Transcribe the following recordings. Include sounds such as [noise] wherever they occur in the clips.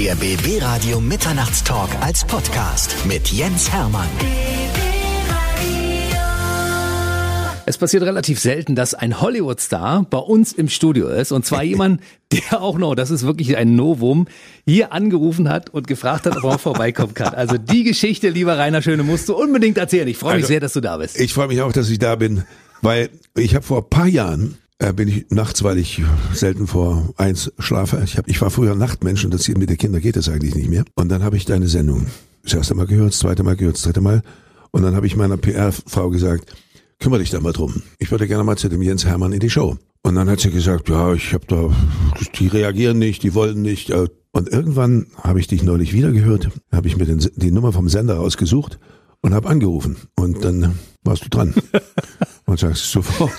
Der BB Radio Mitternachtstalk als Podcast mit Jens Hermann. Es passiert relativ selten, dass ein Hollywood-Star bei uns im Studio ist. Und zwar [laughs] jemand, der auch noch, das ist wirklich ein Novum, hier angerufen hat und gefragt hat, ob er vorbeikommen kann. Also die Geschichte, lieber Rainer Schöne, musst du unbedingt erzählen. Ich freue mich Also, sehr, dass du da bist. Ich freue mich auch, dass ich da bin, weil ich habe vor ein paar Jahren äh, bin ich nachts, weil ich selten vor eins schlafe. Ich, hab, ich war früher Nachtmensch und das hier mit den Kindern geht das eigentlich nicht mehr. Und dann habe ich deine Sendung das erste Mal gehört, das zweite Mal gehört, das dritte Mal. Und dann habe ich meiner PR-Frau gesagt, kümmere dich da mal drum. Ich würde gerne mal zu dem Jens Hermann in die Show. Und dann hat sie gesagt, ja, ich habe da, die reagieren nicht, die wollen nicht. äh. Und irgendwann habe ich dich neulich wieder gehört, habe ich mir den, die Nummer vom Sender rausgesucht und habe angerufen. Und dann warst du dran. [laughs] Und sagst sofort. [laughs]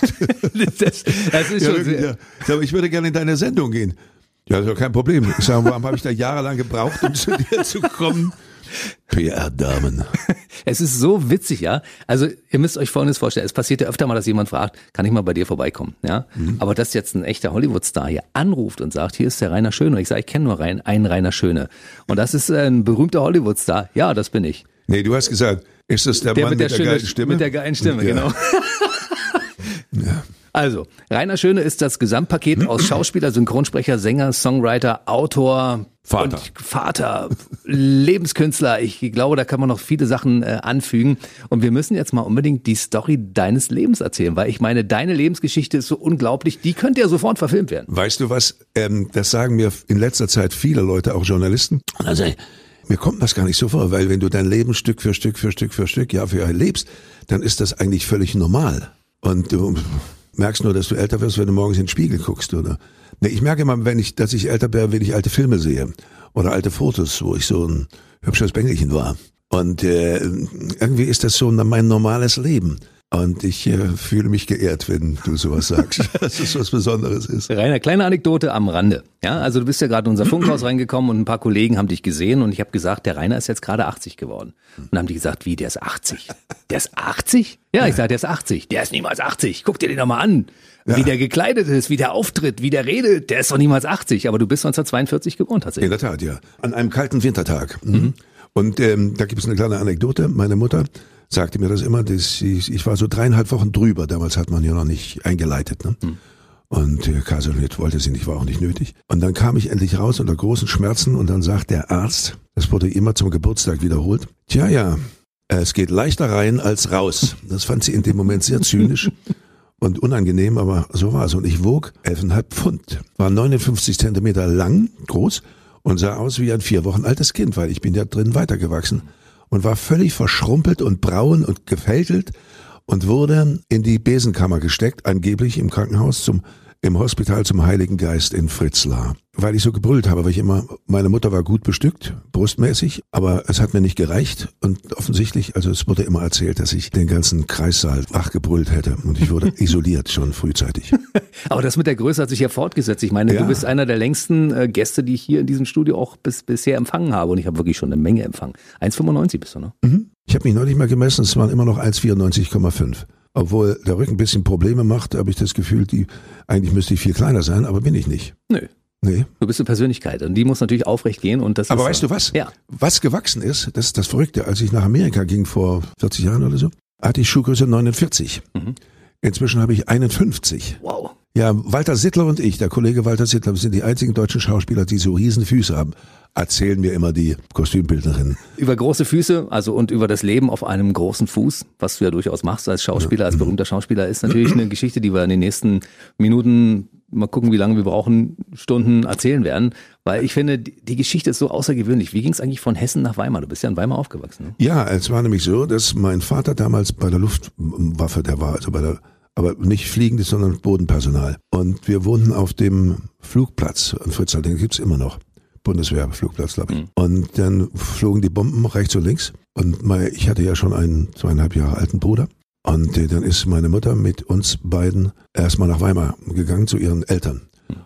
Das, das ist ja, schon sehr, ja. Ich würde gerne in deine Sendung gehen. Ja, das ist doch kein Problem. Ich sage, warum habe ich da jahrelang gebraucht, um zu dir zu kommen? PR-Damen. [laughs] Es ist so witzig, ja. Also ihr müsst euch Folgendes vorstellen. Es passiert ja öfter mal, dass jemand fragt, kann ich mal bei dir vorbeikommen, ja. Mhm. Aber dass jetzt ein echter Hollywood-Star hier anruft und sagt, hier ist der Rainer Schöne. Und ich sage, ich kenne nur einen Rainer Schöne. Und das ist ein berühmter Hollywood-Star. Ja, das bin ich. Nee, du hast gesagt, ist das der, Der Mann mit der, mit der schöne, geilen Stimme? Mit der geilen Stimme, Ja. genau. [laughs] Ja. Also, Rainer Schöne ist das Gesamtpaket aus [clears throat] Schauspieler, Synchronsprecher, Sänger, Songwriter, Autor, Vater. und Vater, Lebenskünstler. Ich glaube, da kann man noch viele Sachen äh, anfügen. Und wir müssen jetzt mal unbedingt die Story deines Lebens erzählen, weil ich meine, deine Lebensgeschichte ist so unglaublich, die könnte ja sofort verfilmt werden. Weißt du was? Ähm, das sagen mir in letzter Zeit viele Leute, auch Journalisten. Also, mir kommt das gar nicht so vor, weil wenn du dein Leben Stück für Stück für Stück für Stück, Jahr für Jahr lebst, dann ist das eigentlich völlig normal. Und du merkst nur, dass du älter wirst, wenn du morgens in den Spiegel guckst, oder? Nee, ich merke immer, wenn ich, dass ich älter bin, wenn ich alte Filme sehe oder alte Fotos, wo ich so ein hübsches Bengelchen war. Und äh, irgendwie ist das so mein normales Leben. Und ich äh, fühle mich geehrt, wenn du sowas sagst, [laughs] dass es was Besonderes ist. Rainer, kleine Anekdote am Rande. Ja, also du bist ja gerade in unser Funkhaus reingekommen und ein paar Kollegen haben dich gesehen und ich habe gesagt, der Rainer ist jetzt gerade 80 geworden. Und dann haben die gesagt, wie, der ist 80? Der ist 80? Ja, ich sage, der ist 80. Der ist niemals 80. Guck dir den doch mal an. Wie Ja. der gekleidet ist, wie der auftritt, wie der redet, der ist doch niemals 80. Aber du bist 1942 geboren In tatsächlich. der Tat, ja. An einem kalten Wintertag. Mhm. Und ähm, da gibt es eine kleine Anekdote. Meine Mutter sagte mir das immer, dass ich, ich war so dreieinhalb Wochen drüber. Damals hat man ja noch nicht eingeleitet. Ne? Und äh, Kaiserschnitt wollte sie nicht, war auch nicht nötig. Und dann kam ich endlich raus unter großen Schmerzen und dann sagt der Arzt, das wurde immer zum Geburtstag wiederholt, tja, ja, es geht leichter rein als raus. Das fand sie in dem Moment sehr zynisch [laughs] und unangenehm, aber so war es. Und ich wog 11,5 Pfund, war 59 Zentimeter lang, groß und sah aus wie ein vier Wochen altes Kind, weil ich bin ja drin weitergewachsen und war völlig verschrumpelt und braun und gefältelt und wurde in die Besenkammer gesteckt, angeblich im Krankenhaus zum im Hospital zum Heiligen Geist in Fritzlar. Weil ich so gebrüllt habe, weil ich immer, meine Mutter war gut bestückt, brustmäßig, aber es hat mir nicht gereicht und offensichtlich, also es wurde immer erzählt, dass ich den ganzen Kreissaal wachgebrüllt hätte und ich wurde [laughs] isoliert schon frühzeitig. [laughs] Aber das mit der Größe hat sich ja fortgesetzt. Ich meine, Ja. du bist einer der längsten äh, Gäste, die ich hier in diesem Studio auch bis, bisher empfangen habe. Und ich habe wirklich schon eine Menge empfangen. 1,95 bist du, ne? Ich habe mich neulich mal gemessen, es waren immer noch 1,94,5. Obwohl der Rücken ein bisschen Probleme macht, habe ich das Gefühl, die eigentlich müsste ich viel kleiner sein, aber bin ich nicht. Nö. Nee. Du bist eine Persönlichkeit und die muss natürlich aufrecht gehen und das Aber weißt du was? Ja. Was gewachsen ist, das ist das Verrückte. Als ich nach Amerika ging vor 40 Jahren oder so, hatte ich Schuhgröße 49. Mhm. Inzwischen habe ich 51. Wow. Ja, Walter Sittler und ich, der Kollege Walter Sittler, wir sind die einzigen deutschen Schauspieler, die so riesen Füße haben. Erzählen mir immer die Kostümbildnerinnen. Über große Füße, also und über das Leben auf einem großen Fuß, was du ja durchaus machst als Schauspieler, als berühmter Schauspieler, ist natürlich [clears throat] eine Geschichte, die wir in den nächsten Minuten mal gucken, wie lange wir brauchen, Stunden erzählen werden. Weil ich finde, die Geschichte ist so außergewöhnlich. Wie ging es eigentlich von Hessen nach Weimar? Du bist ja in Weimar aufgewachsen. Ne? Ja, es war nämlich so, dass mein Vater damals bei der Luftwaffe, der war also bei der, aber nicht fliegendes, sondern Bodenpersonal. Und wir wohnten auf dem Flugplatz in Fritzlar, den gibt's immer noch. Bundeswehrflugplatz, glaube ich. Und dann flogen die Bomben rechts und links. Und mein, ich hatte ja schon einen zweieinhalb Jahre alten Bruder. Und äh, dann ist meine Mutter mit uns beiden erstmal nach Weimar gegangen zu ihren Eltern.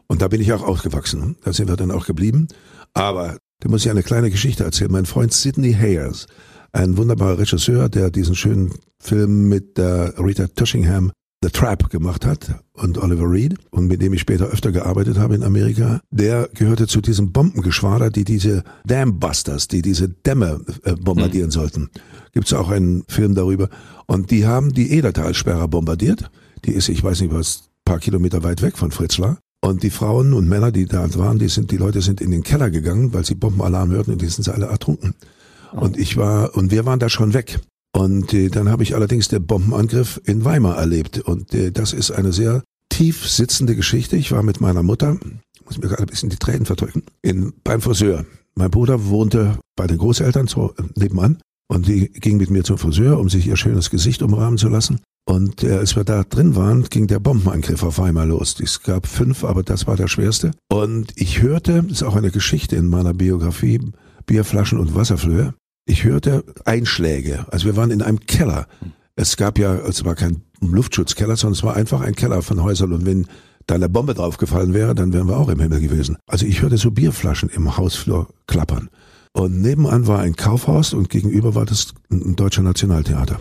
Und da bin ich auch aufgewachsen. Da sind wir dann auch geblieben. Aber da muss ich eine kleine Geschichte erzählen. Mein Freund Sidney Hayers, ein wunderbarer Regisseur, der diesen schönen Film mit der Rita Tushingham, The Trap gemacht hat und Oliver Reed und mit dem ich später öfter gearbeitet habe in Amerika, der gehörte zu diesem Bombengeschwader, die diese Dambusters, die diese Dämme äh, bombardieren mhm. sollten. Gibt's auch einen Film darüber. Und die haben die Edertalsperre bombardiert. Die ist, ich weiß nicht was, paar Kilometer weit weg von Fritzlar. Und die Frauen und Männer, die da waren, die sind, die Leute sind in den Keller gegangen, weil sie Bombenalarm hörten und die sind alle ertrunken. Oh. Und ich war, und wir waren da schon weg. Und äh, dann habe ich allerdings den Bombenangriff in Weimar erlebt. Und äh, das ist eine sehr tief sitzende Geschichte. Ich war mit meiner Mutter, muss mir gerade ein bisschen die Tränen verdrücken, in, beim Friseur. Mein Bruder wohnte bei den Großeltern so äh, nebenan und die ging mit mir zum Friseur, um sich ihr schönes Gesicht umrahmen zu lassen. Und äh, als wir da drin waren, ging der Bombenangriff auf einmal los. Es gab fünf, aber das war der schwerste. Und ich hörte, das ist auch eine Geschichte in meiner Biografie, Bierflaschen und Wasserflöhe. Ich hörte Einschläge. Also wir waren in einem Keller. Es gab ja, es war kein Luftschutzkeller, sondern es war einfach ein Keller von Häusern. Und wenn da eine Bombe draufgefallen wäre, dann wären wir auch im Himmel gewesen. Also ich hörte so Bierflaschen im Hausflur klappern. Und nebenan war ein Kaufhaus und gegenüber war das ein deutscher Nationaltheater.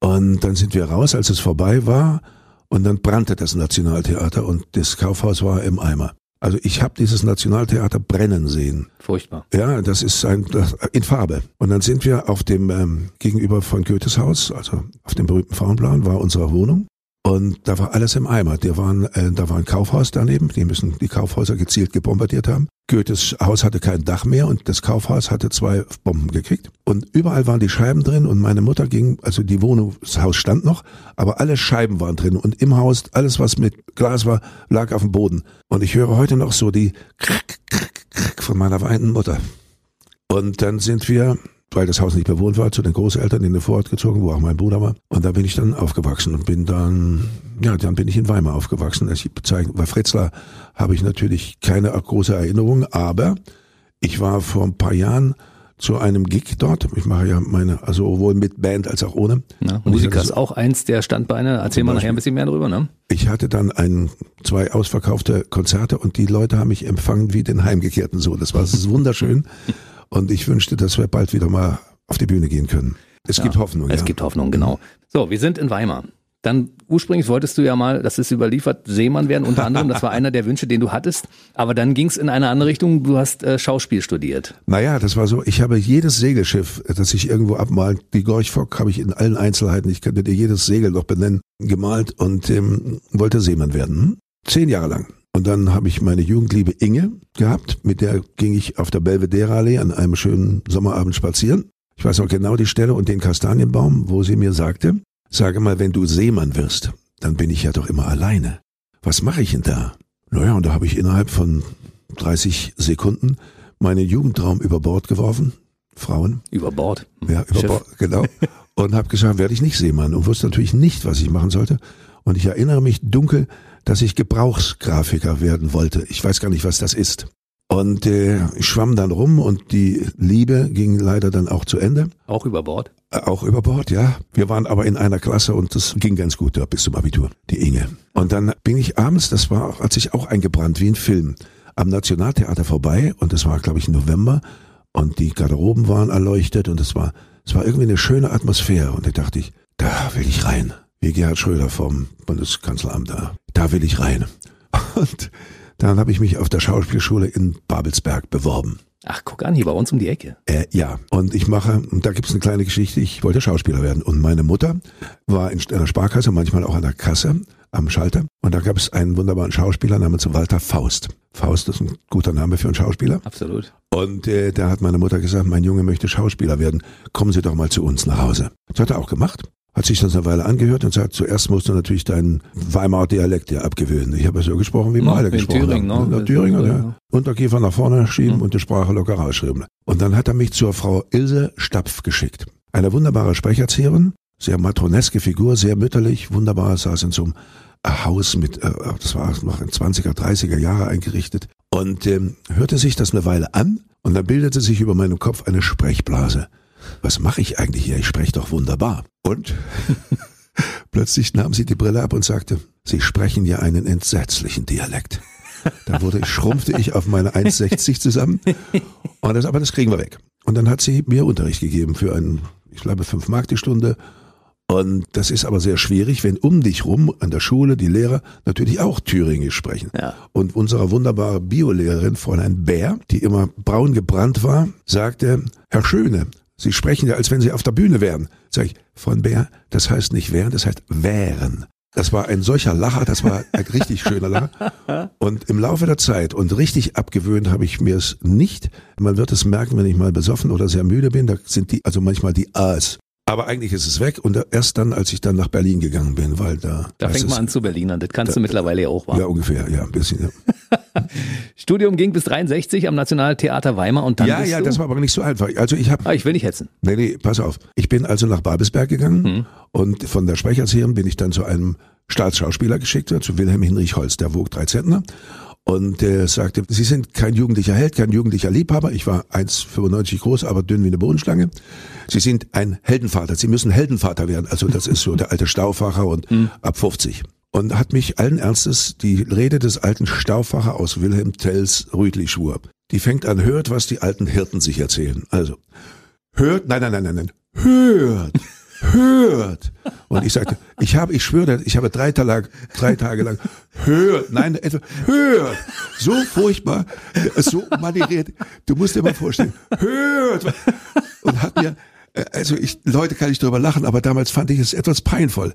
Und dann sind wir raus, als es vorbei war. Und dann brannte das Nationaltheater und das Kaufhaus war im Eimer. Also ich habe dieses Nationaltheater brennen sehen. Furchtbar. Ja, das ist ein das, in Farbe. Und dann sind wir auf dem ähm, gegenüber von Goethes Haus, also auf dem berühmten Frauenplan, war unsere Wohnung. Und da war alles im Eimer. Da, waren, äh, da war ein Kaufhaus daneben, die müssen die Kaufhäuser gezielt gebombardiert haben. Goethes Haus hatte kein Dach mehr und das Kaufhaus hatte zwei Bomben gekriegt. Und überall waren die Scheiben drin und meine Mutter ging, also die Wohnung, das Haus stand noch, aber alle Scheiben waren drin und im Haus, alles was mit Glas war, lag auf dem Boden. Und ich höre heute noch so die Krack, Krack, Krack von meiner weinenden Mutter. Und dann sind wir weil das Haus nicht bewohnt war, zu den Großeltern in den Vorort gezogen, wo auch mein Bruder war. Und da bin ich dann aufgewachsen und bin dann, ja, dann bin ich in Weimar aufgewachsen. Als ich bezeichne, bei Fritzlar habe ich natürlich keine große Erinnerung, aber ich war vor ein paar Jahren zu einem Gig dort. Ich mache ja meine, also sowohl mit Band als auch ohne. Na, Musiker ist auch eins der Standbeine. Erzähl mal nachher ein bisschen mehr drüber, ne? Ich hatte dann ein, zwei ausverkaufte Konzerte und die Leute haben mich empfangen wie den Heimgekehrten so. Das war wunderschön. [laughs] Und ich wünschte, dass wir bald wieder mal auf die Bühne gehen können. Es ja, gibt Hoffnung. Es ja. gibt Hoffnung, genau. So, wir sind in Weimar. Dann ursprünglich wolltest du ja mal, das ist überliefert, Seemann werden unter anderem. Das war einer der Wünsche, den du hattest. Aber dann ging es in eine andere Richtung. Du hast äh, Schauspiel studiert. Naja, das war so. Ich habe jedes Segelschiff, das ich irgendwo abmalen, die Gorch Fock habe ich in allen Einzelheiten, ich könnte dir jedes Segel noch benennen, gemalt und ähm, wollte Seemann werden. Zehn Jahre lang. Und dann habe ich meine Jugendliebe Inge gehabt, mit der ging ich auf der Belvedere Allee an einem schönen Sommerabend spazieren. Ich weiß auch genau die Stelle und den Kastanienbaum, wo sie mir sagte, sage mal, wenn du Seemann wirst, dann bin ich ja doch immer alleine. Was mache ich denn da? Naja, und da habe ich innerhalb von 30 Sekunden meinen Jugendtraum über Bord geworfen. Frauen. Über Bord. Ja, über. Bord, genau. Und habe gesagt, werde ich nicht Seemann und wusste natürlich nicht, was ich machen sollte. Und ich erinnere mich dunkel, dass ich Gebrauchsgrafiker werden wollte. Ich weiß gar nicht, was das ist. Und äh, ich schwamm dann rum und die Liebe ging leider dann auch zu Ende. Auch über Bord? Äh, auch über Bord, ja. Wir waren aber in einer Klasse und das ging ganz gut ja, bis zum Abitur, die Inge. Und dann bin ich abends, das war, hat sich auch eingebrannt wie ein Film, am Nationaltheater vorbei und das war, glaube ich, November und die Garderoben waren erleuchtet und es war, es war irgendwie eine schöne Atmosphäre und da dachte ich, da will ich rein wie Gerhard Schröder vom Bundeskanzleramt da. Da will ich rein. Und dann habe ich mich auf der Schauspielschule in Babelsberg beworben. Ach, guck an, hier bei uns um die Ecke. Äh, ja, und ich mache, und da gibt es eine kleine Geschichte, ich wollte Schauspieler werden. Und meine Mutter war in einer Sparkasse, manchmal auch an der Kasse, am Schalter. Und da gab es einen wunderbaren Schauspieler namens Walter Faust. Faust ist ein guter Name für einen Schauspieler. Absolut. Und äh, da hat meine Mutter gesagt, mein Junge möchte Schauspieler werden. Kommen Sie doch mal zu uns nach Hause. Das hat er auch gemacht hat sich das eine Weile angehört und sagt, zuerst musst du natürlich deinen Weimarer Dialekt ja abgewöhnen. Ich habe ja so gesprochen, wie wir alle gesprochen Thüringen, haben. Ne? Thüringen, ja. Unterkiefer nach vorne schieben mhm. und die Sprache locker rausschreiben. Und dann hat er mich zur Frau Ilse Stapf geschickt. Eine wunderbare Sprecherzieherin, sehr matroneske Figur, sehr mütterlich, wunderbar, saß in so einem Haus mit, äh, das war noch in 20er, 30er Jahre eingerichtet und ähm, hörte sich das eine Weile an und dann bildete sich über meinem Kopf eine Sprechblase was mache ich eigentlich hier? Ich spreche doch wunderbar. Und [laughs] plötzlich nahm sie die Brille ab und sagte, Sie sprechen ja einen entsetzlichen Dialekt. Da wurde, schrumpfte ich auf meine 1,60 zusammen. Und das, aber das kriegen wir weg. Und dann hat sie mir Unterricht gegeben für einen, ich glaube, fünf Mark die Stunde. Und das ist aber sehr schwierig, wenn um dich rum an der Schule die Lehrer natürlich auch Thüringisch sprechen. Ja. Und unsere wunderbare Biolehrerin, Fräulein Bär, die immer braun gebrannt war, sagte, Herr Schöne, Sie sprechen ja, als wenn Sie auf der Bühne wären. Sag ich, Frau Bär, das heißt nicht wären, das heißt wären. Das war ein solcher Lacher, das war ein richtig schöner Lacher. Und im Laufe der Zeit und richtig abgewöhnt habe ich mir es nicht. Man wird es merken, wenn ich mal besoffen oder sehr müde bin, da sind die, also manchmal die A's aber eigentlich ist es weg und erst dann, als ich dann nach Berlin gegangen bin, weil da. Da fängt man an zu Berlinern. Das kannst da, du mittlerweile ja auch machen. Ja, ungefähr, ja, ein bisschen. Ja. [laughs] Studium ging bis 63 am Nationaltheater Weimar und dann. Ja, ja, das war aber nicht so einfach. Also ich habe. Ah, ich will nicht hetzen. Nee, nee, pass auf. Ich bin also nach Babelsberg gegangen hm. und von der Sprecherserie bin ich dann zu einem Staatsschauspieler geschickt, zu Wilhelm Hinrich Holz, der wog drei Zentner und er sagte, Sie sind kein jugendlicher Held, kein jugendlicher Liebhaber. Ich war 1,95 groß, aber dünn wie eine Bodenschlange. Sie sind ein Heldenvater. Sie müssen Heldenvater werden. Also das ist so der alte Stauffacher und mhm. ab 50. Und hat mich allen Ernstes die Rede des alten Stauffacher aus Wilhelm Tells Rüdli-Schwur. Die fängt an, hört, was die alten Hirten sich erzählen. Also, hört, nein, nein, nein, nein, nein, hört hört. Und ich sagte, ich habe, ich schwöre, ich habe drei Tage lang, drei Tage lang hört, nein, etwa hört. So furchtbar, so manieriert. Du musst dir mal vorstellen, hört. Und hat mir, also ich, Leute kann ich darüber lachen, aber damals fand ich es etwas peinvoll.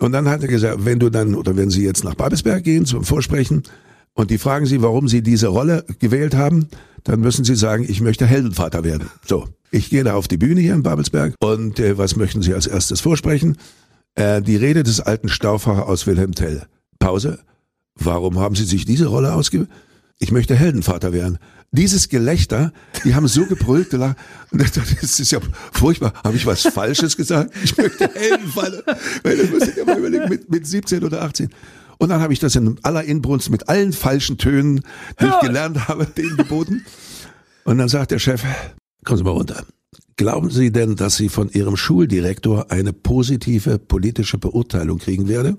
Und dann hat er gesagt, wenn du dann, oder wenn Sie jetzt nach Babelsberg gehen zum Vorsprechen, und die fragen Sie, warum Sie diese Rolle gewählt haben, dann müssen Sie sagen, ich möchte Heldenvater werden. So. Ich gehe da auf die Bühne hier in Babelsberg und äh, was möchten Sie als erstes vorsprechen? Äh, die Rede des alten Stauffacher aus Wilhelm Tell. Pause. Warum haben Sie sich diese Rolle ausgewählt? Ich möchte Heldenvater werden. Dieses Gelächter, die haben so gebrüllt, gelacht. [laughs] Das ist ja furchtbar. Habe ich was Falsches gesagt? Ich möchte Heldenvater. Weil das muss ich ja mal überlegen, mit, mit 17 oder 18. Und dann habe ich das in aller Inbrunst mit allen falschen Tönen, die ich gelernt habe, denen geboten. Und dann sagt der Chef, Kommen Sie mal runter. Glauben Sie denn, dass Sie von Ihrem Schuldirektor eine positive politische Beurteilung kriegen werde?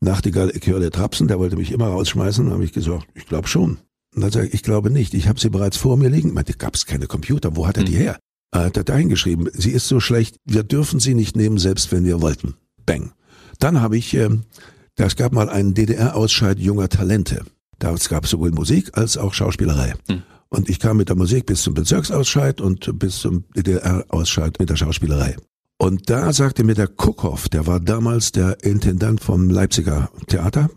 Nachtigall, ich höre der Trapsen, der wollte mich immer rausschmeißen. Habe ich gesagt, ich glaube schon. Und dann sage ich, ich glaube nicht. Ich habe sie bereits vor mir liegen. Ich meinte, gab es keine Computer. Wo hat er die mhm. her? Er hat er da hingeschrieben, sie ist so schlecht, wir dürfen sie nicht nehmen, selbst wenn wir wollten. Bang. Dann habe ich, äh, es gab mal einen DDR-Ausscheid junger Talente. Da gab es sowohl Musik als auch Schauspielerei. Mhm. Und ich kam mit der Musik bis zum Bezirksausscheid und bis zum DDR-Ausscheid mit der Schauspielerei. Und da sagte mir der Kuckhoff, der war damals der Intendant vom Leipziger Theater,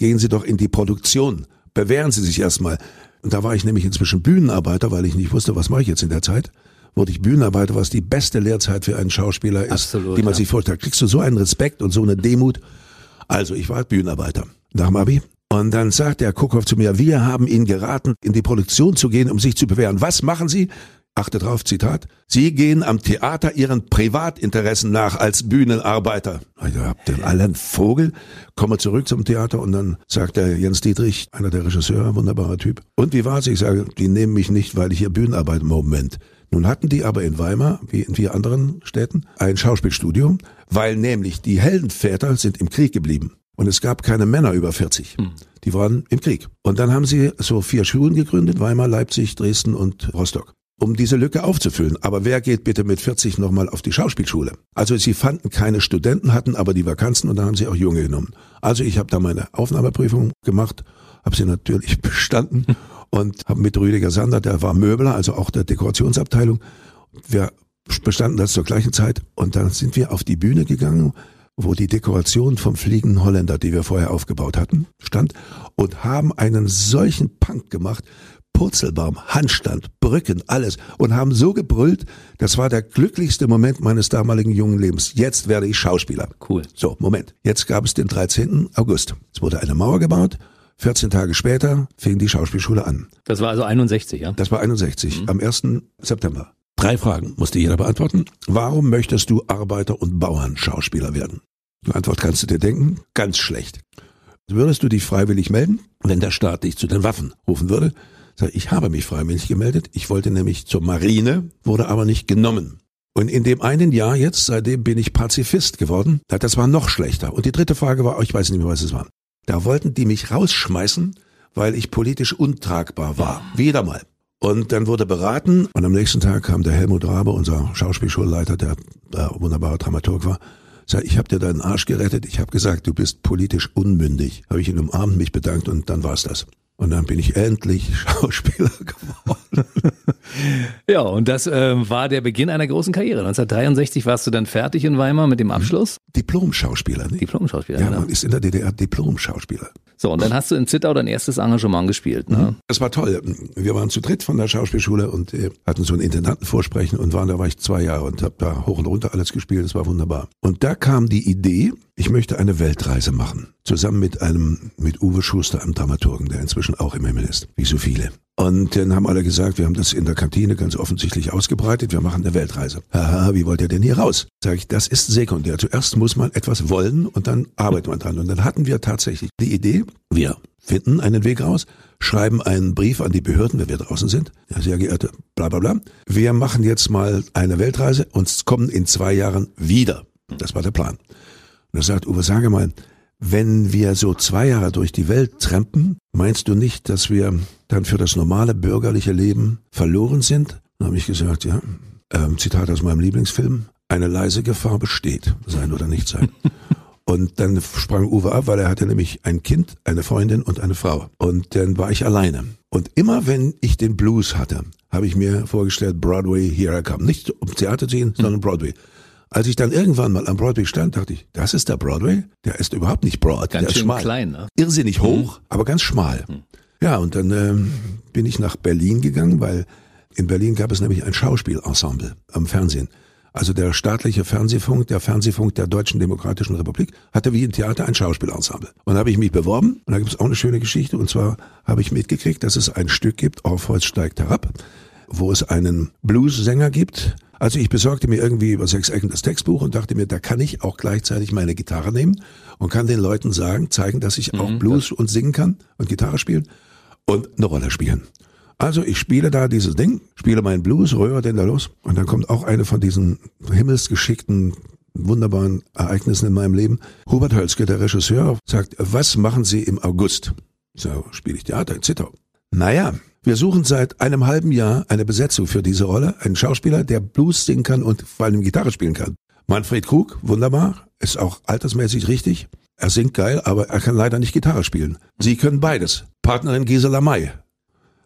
gehen Sie doch in die Produktion, bewähren Sie sich erstmal. Und da war ich nämlich inzwischen Bühnenarbeiter, weil ich nicht wusste, was mache ich jetzt in der Zeit. Wurde ich Bühnenarbeiter, was die beste Lehrzeit für einen Schauspieler ist, Absolut, die man ja. sich vorstellt. Kriegst du so einen Respekt und so eine Demut. Also ich war Bühnenarbeiter. Nach dem Abi und dann sagt der Kuckhoff zu mir, wir haben Ihnen geraten, in die Produktion zu gehen, um sich zu bewähren. Was machen Sie? Achte drauf, Zitat. Sie gehen am Theater Ihren Privatinteressen nach als Bühnenarbeiter. Ich hab den allen Vogel, komme zurück zum Theater und dann sagt der Jens Dietrich, einer der Regisseure, wunderbarer Typ. Und wie war's? Ich sage, die nehmen mich nicht, weil ich hier Bühnenarbeit Moment. Nun hatten die aber in Weimar, wie in vier anderen Städten, ein Schauspielstudio, weil nämlich die Heldenväter sind im Krieg geblieben. Und es gab keine Männer über 40. Hm. Die waren im Krieg. Und dann haben sie so vier Schulen gegründet, Weimar, Leipzig, Dresden und Rostock um diese Lücke aufzufüllen. Aber wer geht bitte mit 40 nochmal auf die Schauspielschule? Also sie fanden keine Studenten, hatten aber die Vakanzen und dann haben sie auch Junge genommen. Also ich habe da meine Aufnahmeprüfung gemacht, habe sie natürlich [laughs] bestanden und habe mit Rüdiger Sander, der war Möbler, also auch der Dekorationsabteilung, wir bestanden das zur gleichen Zeit und dann sind wir auf die Bühne gegangen wo die Dekoration vom fliegenden Holländer, die wir vorher aufgebaut hatten, stand und haben einen solchen Punk gemacht, Purzelbaum, Handstand, Brücken, alles und haben so gebrüllt, das war der glücklichste Moment meines damaligen jungen Lebens. Jetzt werde ich Schauspieler. Cool. So, Moment. Jetzt gab es den 13. August. Es wurde eine Mauer gebaut. 14 Tage später fing die Schauspielschule an. Das war also 61, ja? Das war 61, mhm. am 1. September. Drei Fragen musste jeder beantworten. Warum möchtest du Arbeiter- und Bauernschauspieler werden? Die Antwort kannst du dir denken, ganz schlecht. Würdest du dich freiwillig melden, wenn der Staat dich zu den Waffen rufen würde? Sag, ich habe mich freiwillig gemeldet. Ich wollte nämlich zur Marine, wurde aber nicht genommen. Und in dem einen Jahr jetzt, seitdem bin ich Pazifist geworden. Das war noch schlechter. Und die dritte Frage war, ich weiß nicht mehr, was es war. Da wollten die mich rausschmeißen, weil ich politisch untragbar war. Wieder mal. Und dann wurde beraten und am nächsten Tag kam der Helmut Rabe, unser Schauspielschulleiter, der, der wunderbarer Dramaturg war, Sag, ich habe dir deinen Arsch gerettet. Ich habe gesagt, du bist politisch unmündig. Habe ich ihn umarmt, mich bedankt und dann war's das. Und dann bin ich endlich [laughs] Schauspieler geworden. ja, und das äh, war der Beginn einer großen Karriere. 1963 warst du dann fertig in Weimar mit dem Abschluss? Diplom-Schauspieler? Diplom-Schauspieler, Ja, genau. man ist in der DDR Diplom-Schauspieler. So, und dann hast du in Zittau dein erstes Engagement gespielt, ne? Das war toll. Wir waren zu dritt von der Schauspielschule und äh, hatten so ein Intendantenvorsprechen und waren, da war ich zwei Jahre und habe da hoch und runter alles gespielt. Das war wunderbar. Und da kam die Idee, ich möchte eine Weltreise machen. Zusammen mit einem, mit Uwe Schuster, einem Dramaturgen, der inzwischen auch im Himmel ist. Wie so viele. Und dann haben alle gesagt, wir haben das in der Kantine ganz offensichtlich ausgebreitet, wir machen eine Weltreise. Haha, wie wollt ihr denn hier raus? Sag ich, das ist sekundär. Zuerst muss man etwas wollen und dann arbeitet man dran. Und dann hatten wir tatsächlich die Idee, wir finden einen Weg raus, schreiben einen Brief an die Behörden, wenn wir draußen sind. Ja, sehr geehrte, bla bla bla. Wir machen jetzt mal eine Weltreise und kommen in zwei Jahren wieder. Das war der Plan. Und da sagt Uwe, sage mal, wenn wir so zwei Jahre durch die Welt trampen, meinst du nicht, dass wir dann für das normale bürgerliche Leben verloren sind? Dann habe ich gesagt, ja. Ähm, Zitat aus meinem Lieblingsfilm. Eine leise Gefahr besteht, sein oder nicht sein. [laughs] Und dann sprang Uwe ab, weil er hatte nämlich ein Kind, eine Freundin und eine Frau. Und dann war ich alleine. Und immer wenn ich den Blues hatte, habe ich mir vorgestellt, Broadway, here I come. Nicht um Theater zu gehen, sondern Broadway. Als ich dann irgendwann mal am Broadway stand, dachte ich, das ist der Broadway? Der ist überhaupt nicht broad, Ganz der ist schön schmal. klein, ne? Irrsinnig hoch, aber ganz schmal. Ja, und dann ähm, bin ich nach Berlin gegangen, weil in Berlin gab es nämlich ein Schauspielensemble am Fernsehen. Also der staatliche Fernsehfunk, der Fernsehfunk der Deutschen Demokratischen Republik, hatte wie im Theater ein Schauspielensemble. Und da habe ich mich beworben und da gibt es auch eine schöne Geschichte. Und zwar habe ich mitgekriegt, dass es ein Stück gibt, Orpheus steigt herab, wo es einen Blues-Sänger gibt. Also ich besorgte mir irgendwie über sechs Ecken das Textbuch und dachte mir, da kann ich auch gleichzeitig meine Gitarre nehmen und kann den Leuten sagen, zeigen, dass ich auch Blues und singen kann und Gitarre spielen und eine Rolle spielen. Also ich spiele da dieses Ding, spiele meinen Blues, röhre den da los und dann kommt auch eine von diesen himmelsgeschickten wunderbaren Ereignissen in meinem Leben. Hubert Hölzke, der Regisseur, sagt, was machen Sie im August? Sage, spiele ich Theater in Zittau. Naja, wir suchen seit einem halben Jahr eine Besetzung für diese Rolle, einen Schauspieler, der Blues singen kann und vor allem Gitarre spielen kann. Manfred Krug, wunderbar, ist auch altersmäßig richtig. Er singt geil, aber er kann leider nicht Gitarre spielen. Sie können beides. Partnerin Gisela May.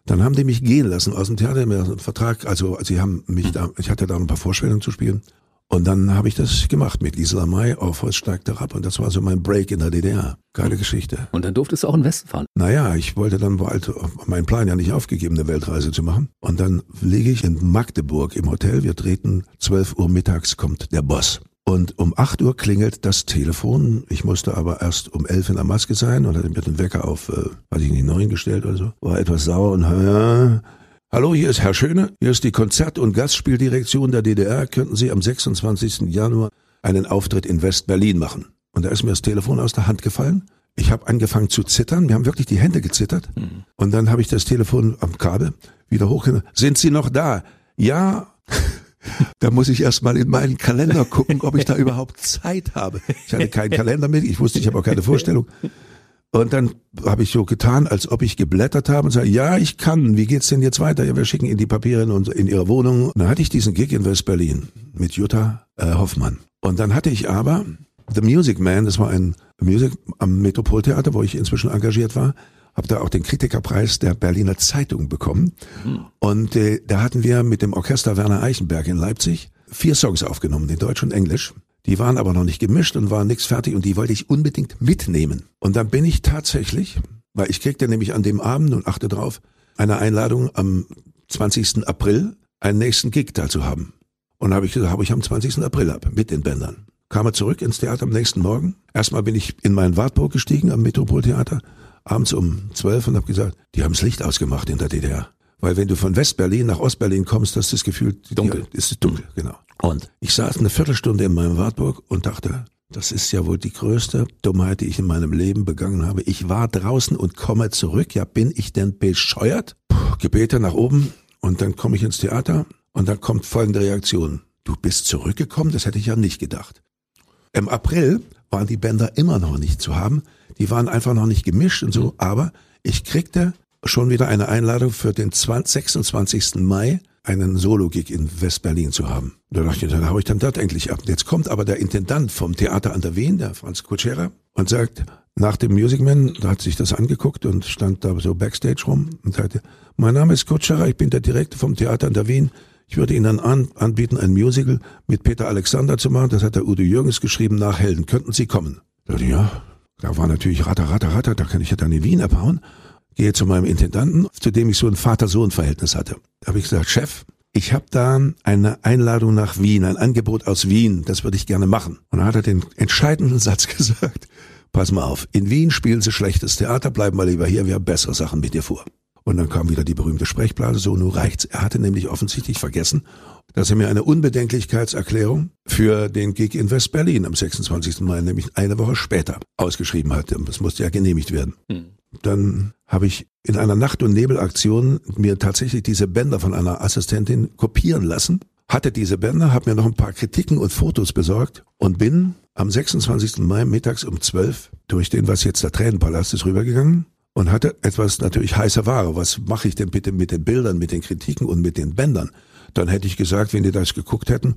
Dann haben die mich gehen lassen aus dem Theater, mir einen Vertrag, also sie haben mich da, ich hatte da ein paar Vorstellungen zu spielen. Und dann habe ich das gemacht mit Gisela May, Orpheus steigt herab und das war so mein Break in der DDR. Geile Geschichte. Und dann durftest du auch in den Westen fahren. Naja, ich wollte dann bald meinen Plan ja nicht aufgegeben, eine Weltreise zu machen. Und dann liege ich in Magdeburg im Hotel. Wir treten 12 Uhr mittags kommt der Boss. Und um 8 Uhr klingelt das Telefon. Ich musste aber erst um 11 in der Maske sein und hatte mir den Wecker auf, äh, weiß ich nicht, 9 gestellt oder so. War etwas sauer und äh, Hallo, hier ist Herr Schöne. Hier ist die Konzert- und Gastspieldirektion der DDR. Könnten Sie am 26. Januar einen Auftritt in West-Berlin machen? Und da ist mir das Telefon aus der Hand gefallen. Ich habe angefangen zu zittern. Mir haben wirklich die Hände gezittert. Und dann habe ich das Telefon am Kabel wieder hochgenommen. Sind Sie noch da? Ja. Da muss ich erst mal in meinen Kalender gucken, ob ich da überhaupt Zeit habe. Ich hatte keinen Kalender mit. Ich wusste, ich habe auch keine Vorstellung. Und dann habe ich so getan, als ob ich geblättert habe und sage, ja, ich kann. Wie geht's denn jetzt weiter? Ja, wir schicken Ihnen die Papiere in, in Ihre Wohnung. Und dann hatte ich diesen Gig in West-Berlin mit Jutta äh, Hoffmann. Und dann hatte ich aber The Music Man, das war ein Music am Metropoltheater, wo ich inzwischen engagiert war, habe da auch den Kritikerpreis der Berliner Zeitung bekommen. Und äh, da hatten wir mit dem Orchester Werner Eichenberg in Leipzig vier Songs aufgenommen, in Deutsch und Englisch. Die waren aber noch nicht gemischt und waren nix fertig und die wollte ich unbedingt mitnehmen. Und dann bin ich tatsächlich, weil ich kriegte nämlich an dem Abend und achte drauf, eine Einladung am 20. April einen nächsten Gig da zu haben. Und habe ich gesagt, habe ich am 20. April ab, mit den Bändern. Kam er zurück ins Theater am nächsten Morgen. Erstmal bin ich in meinen Wartburg gestiegen am Metropoltheater, abends um 12 und habe gesagt, die haben das Licht ausgemacht in der DDR. Weil wenn du von Westberlin nach Ostberlin kommst, hast du das Gefühl, die- Dunkel. ist es dunkel, genau. Und? Ich saß eine Viertelstunde in meinem Wartburg und dachte, das ist ja wohl die größte Dummheit, die ich in meinem Leben begangen habe. Ich war draußen und komme zurück. Ja, bin ich denn bescheuert? Puh, Gebete nach oben und dann komme ich ins Theater und dann kommt folgende Reaktion. Du bist zurückgekommen? Das hätte ich ja nicht gedacht. Im April waren die Bänder immer noch nicht zu haben. Die waren einfach noch nicht gemischt und so. Aber ich kriegte schon wieder eine Einladung für den 20, 26. Mai einen Solo-Gig in West-Berlin zu haben. Da dachte ich, dann hau ich dann dort endlich ab. Jetzt kommt aber der Intendant vom Theater an der Wien, der Franz Kutschera, und sagt, nach dem Music Man, da hat sich das angeguckt und stand da so Backstage rum und sagte, mein Name ist Kutschera, ich bin der Direktor vom Theater an der Wien. Ich würde Ihnen an, anbieten, ein Musical mit Peter Alexander zu machen. Das hat der Udo Jürgens geschrieben, nach Helden. Könnten Sie kommen? Da dachte ich, ja, da war natürlich ratter, ratter, ratter, da kann ich ja dann in Wien abhauen gehe zu meinem Intendanten, zu dem ich so ein Vater-Sohn-Verhältnis hatte. Da habe ich gesagt, Chef, ich habe da eine Einladung nach Wien, ein Angebot aus Wien, das würde ich gerne machen. Und dann hat er den entscheidenden Satz [laughs] gesagt, pass mal auf, in Wien spielen sie schlechtes Theater, bleib mal lieber hier, wir haben bessere Sachen mit dir vor. Und dann kam wieder die berühmte Sprechblase, so nun reicht's. Er hatte nämlich offensichtlich vergessen, dass er mir eine Unbedenklichkeitserklärung für den Gig in West-Berlin am 26. Mai, nämlich eine Woche später, ausgeschrieben hatte. Das musste ja genehmigt werden. Hm. Dann habe ich in einer Nacht- und Nebelaktion mir tatsächlich diese Bänder von einer Assistentin kopieren lassen, hatte diese Bänder, habe mir noch ein paar Kritiken und Fotos besorgt und bin am 26. Mai mittags um 12 durch den, was jetzt der Tränenpalast ist, rübergegangen und hatte etwas natürlich heiße Ware. Was mache ich denn bitte mit den Bildern, mit den Kritiken und mit den Bändern? Dann hätte ich gesagt, wenn die das geguckt hätten,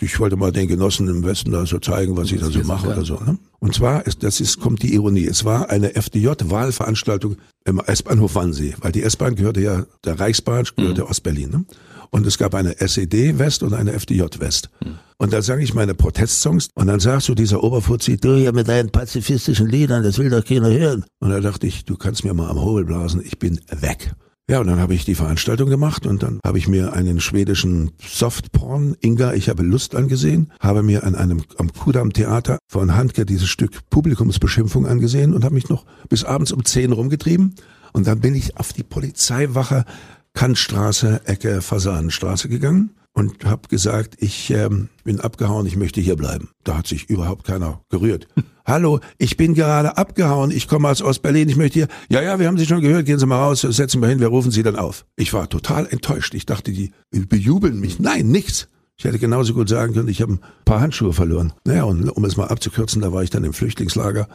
ich wollte mal den Genossen im Westen da so zeigen, was ich da so mache oder so. Ne? Und zwar, ist, das ist, kommt die Ironie, es war eine FDJ-Wahlveranstaltung im S-Bahnhof Wannsee, weil die S-Bahn gehörte ja, der Reichsbahn gehörte mhm. Ostberlin. Ne? Und es gab eine SED West und eine FDJ West. Mhm. Und da sang ich meine Protestsongs und dann sagst du dieser Oberfuzzi, du hier mit deinen pazifistischen Liedern, das will doch keiner hören. Und da dachte ich, du kannst mir mal am Hobel blasen, ich bin weg. Ja, und dann habe ich die Veranstaltung gemacht und dann habe ich mir einen schwedischen Softporn, Inga, ich habe Lust angesehen, habe mir an einem am Kudam Theater von Handke dieses Stück Publikumsbeschimpfung angesehen und habe mich noch bis abends um zehn rumgetrieben und dann bin ich auf die Polizeiwache Kantstraße, Ecke Fasanenstraße gegangen und habe gesagt, ich ähm, bin abgehauen, ich möchte hier bleiben. Da hat sich überhaupt keiner gerührt. [laughs] Hallo, ich bin gerade abgehauen, ich komme aus Ostberlin, ich möchte hier. Ja, ja, wir haben Sie schon gehört, gehen Sie mal raus, setzen wir hin, wir rufen Sie dann auf. Ich war total enttäuscht. Ich dachte, die bejubeln mich. Nein, nichts. Ich hätte genauso gut sagen können, ich habe ein paar Handschuhe verloren. Naja, und um es mal abzukürzen, da war ich dann im Flüchtlingslager,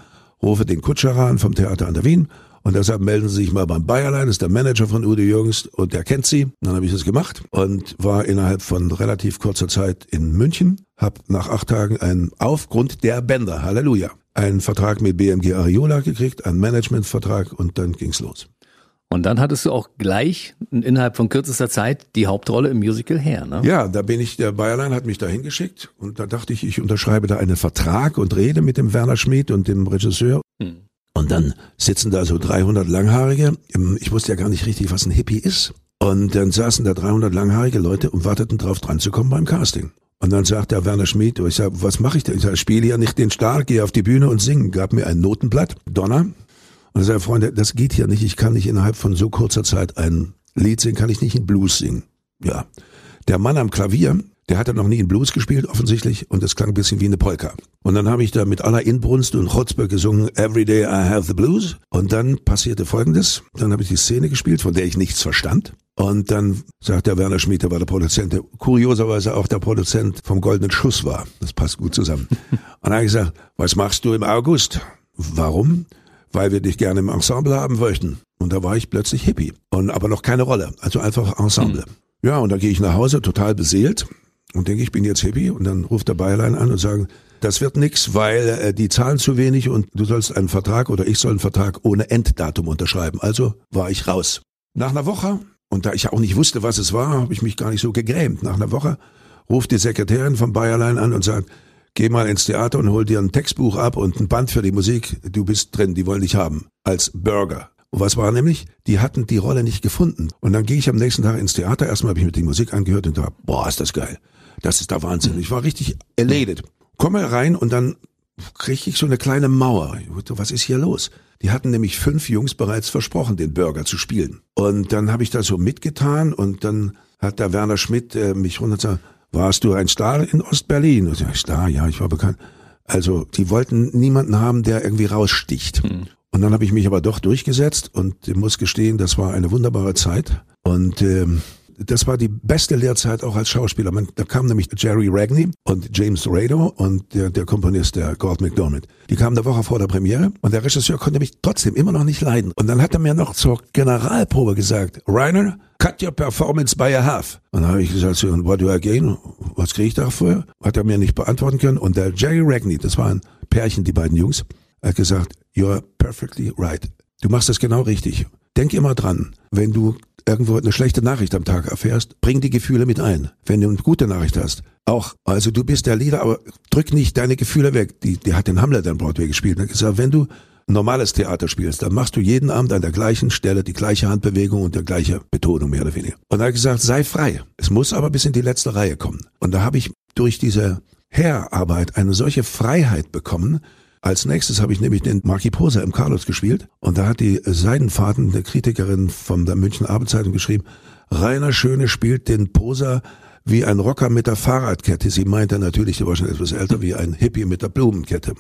rufe den Kutscher an vom Theater an der Wien und deshalb melden Sie sich mal beim Bayerlein, das ist der Manager von Udo Jürgens und der kennt Sie. Dann habe ich das gemacht und war innerhalb von relativ kurzer Zeit in München, habe nach acht Tagen einen aufgrund der Bänder, Halleluja, einen Vertrag mit BMG Ariola gekriegt, einen Managementvertrag und dann ging's los. Und dann hattest du auch gleich innerhalb von kürzester Zeit die Hauptrolle im Musical her, ne? Ja, da bin ich, der Bayerlein hat mich da hingeschickt und da dachte ich, ich unterschreibe da einen Vertrag und rede mit dem Werner Schmid und dem Regisseur. Hm. Und dann sitzen da so 300 Langhaarige. Ich wusste ja gar nicht richtig, was ein Hippie ist. Und dann saßen da 300 langhaarige Leute und warteten drauf dran zu kommen beim Casting. Und dann sagt der Werner Schmid, ich sag, was mache ich denn? Ich sag, spiele ja nicht den Star, gehe auf die Bühne und singe. Gab mir ein Notenblatt, Donner. Und er sagt, Freunde, das geht hier nicht. Ich kann nicht innerhalb von so kurzer Zeit ein Lied singen, kann ich nicht in Blues singen. Ja. Der Mann am Klavier, der hatte noch nie in Blues gespielt, offensichtlich, und es klang ein bisschen wie eine Polka. Und dann habe ich da mit aller Inbrunst und Chutzpe gesungen, Every Day I Have the Blues. Und dann passierte Folgendes. Dann habe ich die Szene gespielt, von der ich nichts verstand. Und dann sagt der Werner Schmied, der war der Produzent, der kurioserweise auch der Produzent vom Goldenen Schuss war. Das passt gut zusammen. [laughs] und dann habe ich gesagt, was machst du im August? Warum? Weil wir dich gerne im Ensemble haben möchten. Und da war ich plötzlich Hippie. Und aber noch keine Rolle. Also einfach Ensemble. Mhm. Ja, und dann gehe ich nach Hause, total beseelt und denke, ich bin jetzt happy und dann ruft der Bayerlein an und sagt, das wird nix, weil äh, die zahlen zu wenig und du sollst einen Vertrag oder ich soll einen Vertrag ohne Enddatum unterschreiben. Also war ich raus. Nach einer Woche, und da ich auch nicht wusste, was es war, habe ich mich gar nicht so gegrämt. Nach einer Woche ruft die Sekretärin vom Bayerlein an und sagt, geh mal ins Theater und hol dir ein Textbuch ab und ein Band für die Musik. Du bist drin, die wollen dich haben. Als Burger. Und was war nämlich? Die hatten die Rolle nicht gefunden. Und dann gehe ich am nächsten Tag ins Theater. Erstmal habe ich mir die Musik angehört und dachte, boah, ist das geil. Das ist der Wahnsinn. Ich war richtig elated. Komme rein und dann kriege ich so eine kleine Mauer. Was ist hier los? Die hatten nämlich fünf Jungs bereits versprochen, den Burger zu spielen. Und dann habe ich da so mitgetan und dann hat der Werner Schmidt äh, mich runter gesagt, warst du ein Star in Ostberlin? Und ich, Star, ja, ich war bekannt. Also die wollten niemanden haben, der irgendwie raussticht. Hm. Und dann habe ich mich aber doch durchgesetzt und muss gestehen, das war eine wunderbare Zeit. Und ähm, das war die beste Lehrzeit auch als Schauspieler. Man, da kam nämlich Jerry Ragney und James Rado und der, der Komponist, der Gord McDermott. Die kamen eine Woche vor der Premiere und der Regisseur konnte mich trotzdem immer noch nicht leiden. Und dann hat er mir noch zur Generalprobe gesagt, Rainer, cut your performance by a half. Und dann habe ich gesagt, so, what do I gain? Was kriege ich dafür? Hat er mir nicht beantworten können. Und der Jerry Ragney, das war ein Pärchen, die beiden Jungs, hat gesagt, you're perfectly right. Du machst das genau richtig. Denk immer dran, wenn du irgendwo eine schlechte Nachricht am Tag erfährst, bring die Gefühle mit ein. Wenn du eine gute Nachricht hast, auch. Also du bist der Leader, aber drück nicht deine Gefühle weg. Die, die hat den Hamlet an Broadway gespielt. Und hat gesagt, wenn du normales Theater spielst, dann machst du jeden Abend an der gleichen Stelle die gleiche Handbewegung und der gleiche Betonung mehr oder weniger. Und er hat gesagt, sei frei. Es muss aber bis in die letzte Reihe kommen. Und da habe ich durch diese Herarbeit eine solche Freiheit bekommen, als nächstes habe ich nämlich den Marquis Poser im Carlos gespielt und da hat die Seidenfaden, eine Kritikerin von der München Abendzeitung geschrieben, Rainer Schöne spielt den Poser wie ein Rocker mit der Fahrradkette. Sie meinte natürlich, die war schon etwas älter, wie ein Hippie mit der Blumenkette.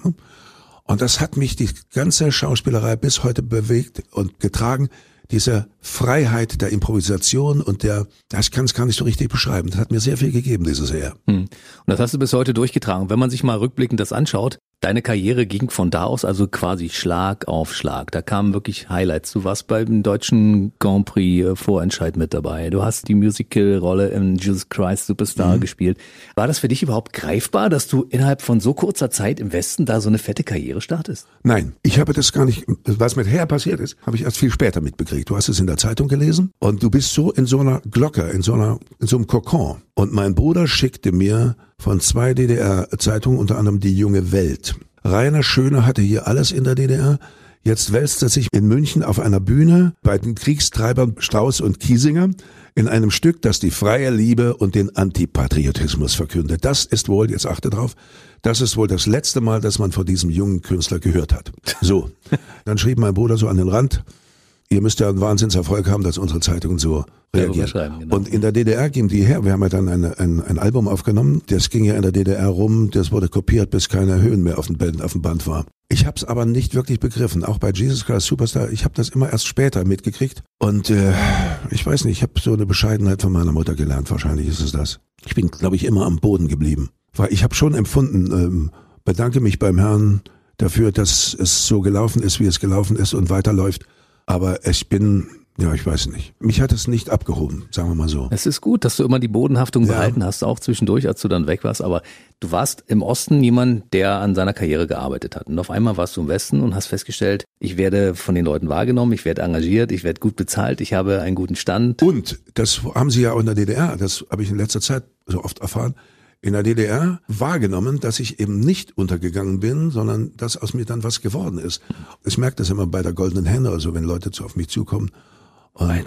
Und das hat mich die ganze Schauspielerei bis heute bewegt und getragen. Diese Freiheit der Improvisation und der, ich kann es gar nicht so richtig beschreiben. Das hat mir sehr viel gegeben, dieses Jahr. Hm. Und das hast du bis heute durchgetragen. Wenn man sich mal rückblickend das anschaut, Deine Karriere ging von da aus also quasi Schlag auf Schlag. Da kamen wirklich Highlights. Du warst beim deutschen Grand Prix äh, Vorentscheid mit dabei. Du hast die Musical-Rolle im Jesus Christ Superstar mhm. gespielt. War das für dich überhaupt greifbar, dass du innerhalb von so kurzer Zeit im Westen da so eine fette Karriere startest? Nein, ich habe das gar nicht, was mit Herr passiert ist, habe ich erst viel später mitbekriegt. Du hast es in der Zeitung gelesen und du bist so in so einer Glocke, in so einer, in so einem Kokon. Und mein Bruder schickte mir von zwei DDR-Zeitungen, unter anderem die Junge Welt. Rainer Schöne hatte hier alles in der DDR. Jetzt wälzt er sich in München auf einer Bühne bei den Kriegstreibern Strauß und Kiesinger in einem Stück, das die freie Liebe und den Antipatriotismus verkündet. Das ist wohl, jetzt achte drauf, das ist wohl das letzte Mal, dass man von diesem jungen Künstler gehört hat. So. Dann schrieb mein Bruder so an den Rand, ihr müsst ja einen Wahnsinnserfolg haben, dass unsere Zeitungen so reagieren. Genau. Und in der DDR ging die her. Wir haben ja dann eine, ein, ein Album aufgenommen. Das ging ja in der DDR rum. Das wurde kopiert, bis keine Höhen mehr auf dem, Band, auf dem Band war. Ich habe es aber nicht wirklich begriffen. Auch bei Jesus Christ Superstar. Ich habe das immer erst später mitgekriegt. Und äh, ich weiß nicht, ich habe so eine Bescheidenheit von meiner Mutter gelernt. Wahrscheinlich ist es das. Ich bin, glaube ich, immer am Boden geblieben. Weil ich habe schon empfunden, ähm, bedanke mich beim Herrn dafür, dass es so gelaufen ist, wie es gelaufen ist und weiterläuft. Aber ich bin, ja, ich weiß nicht. Mich hat es nicht abgehoben, sagen wir mal so. Es ist gut, dass du immer die Bodenhaftung ja. behalten hast, auch zwischendurch, als du dann weg warst. Aber du warst im Osten jemand, der an seiner Karriere gearbeitet hat. Und auf einmal warst du im Westen und hast festgestellt, ich werde von den Leuten wahrgenommen, ich werde engagiert, ich werde gut bezahlt, ich habe einen guten Stand. Und das haben sie ja auch in der DDR, das habe ich in letzter Zeit so oft erfahren in der DDR wahrgenommen, dass ich eben nicht untergegangen bin, sondern dass aus mir dann was geworden ist. Ich merke das immer bei der Goldenen Henne, also wenn Leute zu auf mich zukommen. Und,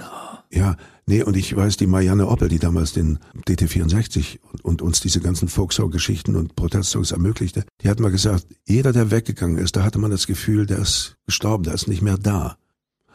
ja, nee, und ich weiß, die Marianne Oppel, die damals den DT64 und, und uns diese ganzen Folksong-Geschichten und Protestsongs ermöglichte, die hat mal gesagt, jeder, der weggegangen ist, da hatte man das Gefühl, der ist gestorben, der ist nicht mehr da.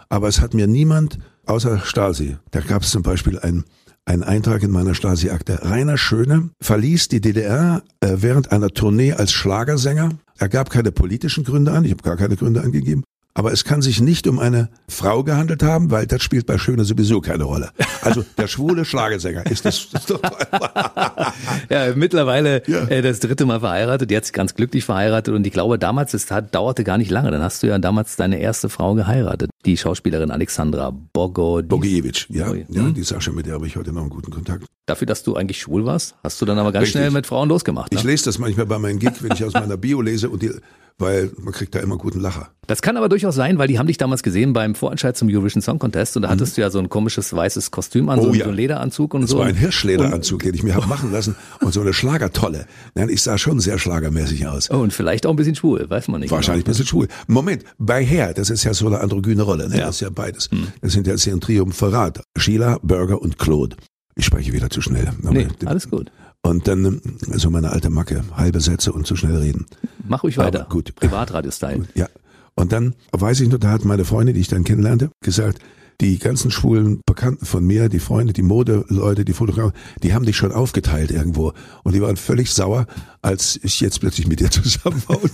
Aber es hat mir niemand, außer Stasi, da gab es zum Beispiel ein ein Eintrag in meiner Stasi-Akte. Rainer Schöne verließ die DDR äh, während einer Tournee als Schlagersänger. Er gab keine politischen Gründe an, ich habe gar keine Gründe angegeben. Aber es kann sich nicht um eine Frau gehandelt haben, weil das spielt bei Schöne sowieso keine Rolle. Also der schwule Schlagersänger ist das. das doch [laughs] ja, mittlerweile ja. Äh, das dritte Mal verheiratet, jetzt ganz glücklich verheiratet und ich glaube damals, es dauerte gar nicht lange. Dann hast du ja damals deine erste Frau geheiratet, die Schauspielerin Alexandra Bogo. Bogiewicz, ja, hm? ja, die Sascha, mit der habe ich heute noch einen guten Kontakt. Dafür, dass du eigentlich schwul warst, hast du dann aber ganz Richtig. schnell mit Frauen losgemacht. Ne? Ich lese das manchmal bei meinem Gig, wenn ich aus meiner Bio lese und die weil man kriegt da immer guten Lacher. Das kann aber durchaus sein, weil die haben dich damals gesehen beim Vorentscheid zum Eurovision Song Contest und da mhm. hattest du ja so ein komisches weißes Kostüm an, oh, so, ja. so ein Lederanzug und das so. Das war ein Hirschlederanzug, den ich mir habe machen lassen und so eine Schlagertolle. Ich sah schon sehr schlagermäßig aus. Oh, und vielleicht auch ein bisschen schwul, weiß man nicht. Wahrscheinlich genau. ein bisschen schwul. Moment, bei Herr, das ist ja so eine androgyne Rolle, ne? Ja. das ist ja beides. Mhm. Das sind ja ein Triumvirat. Sheila, Burger und Claude. Ich spreche wieder zu schnell. Nee, alles gut. Und dann so meine alte Macke, halbe Sätze und zu schnell reden. Mach ruhig weiter. Aber gut. Privatradio-Style. Ja. Und dann weiß ich nur, da hat meine Freundin, die ich dann kennenlernte, gesagt, die ganzen schwulen Bekannten von mir, die Freunde, die Modeleute, die Fotografen, die haben dich schon aufgeteilt irgendwo. Und die waren völlig sauer, als ich jetzt plötzlich mit dir zusammen war und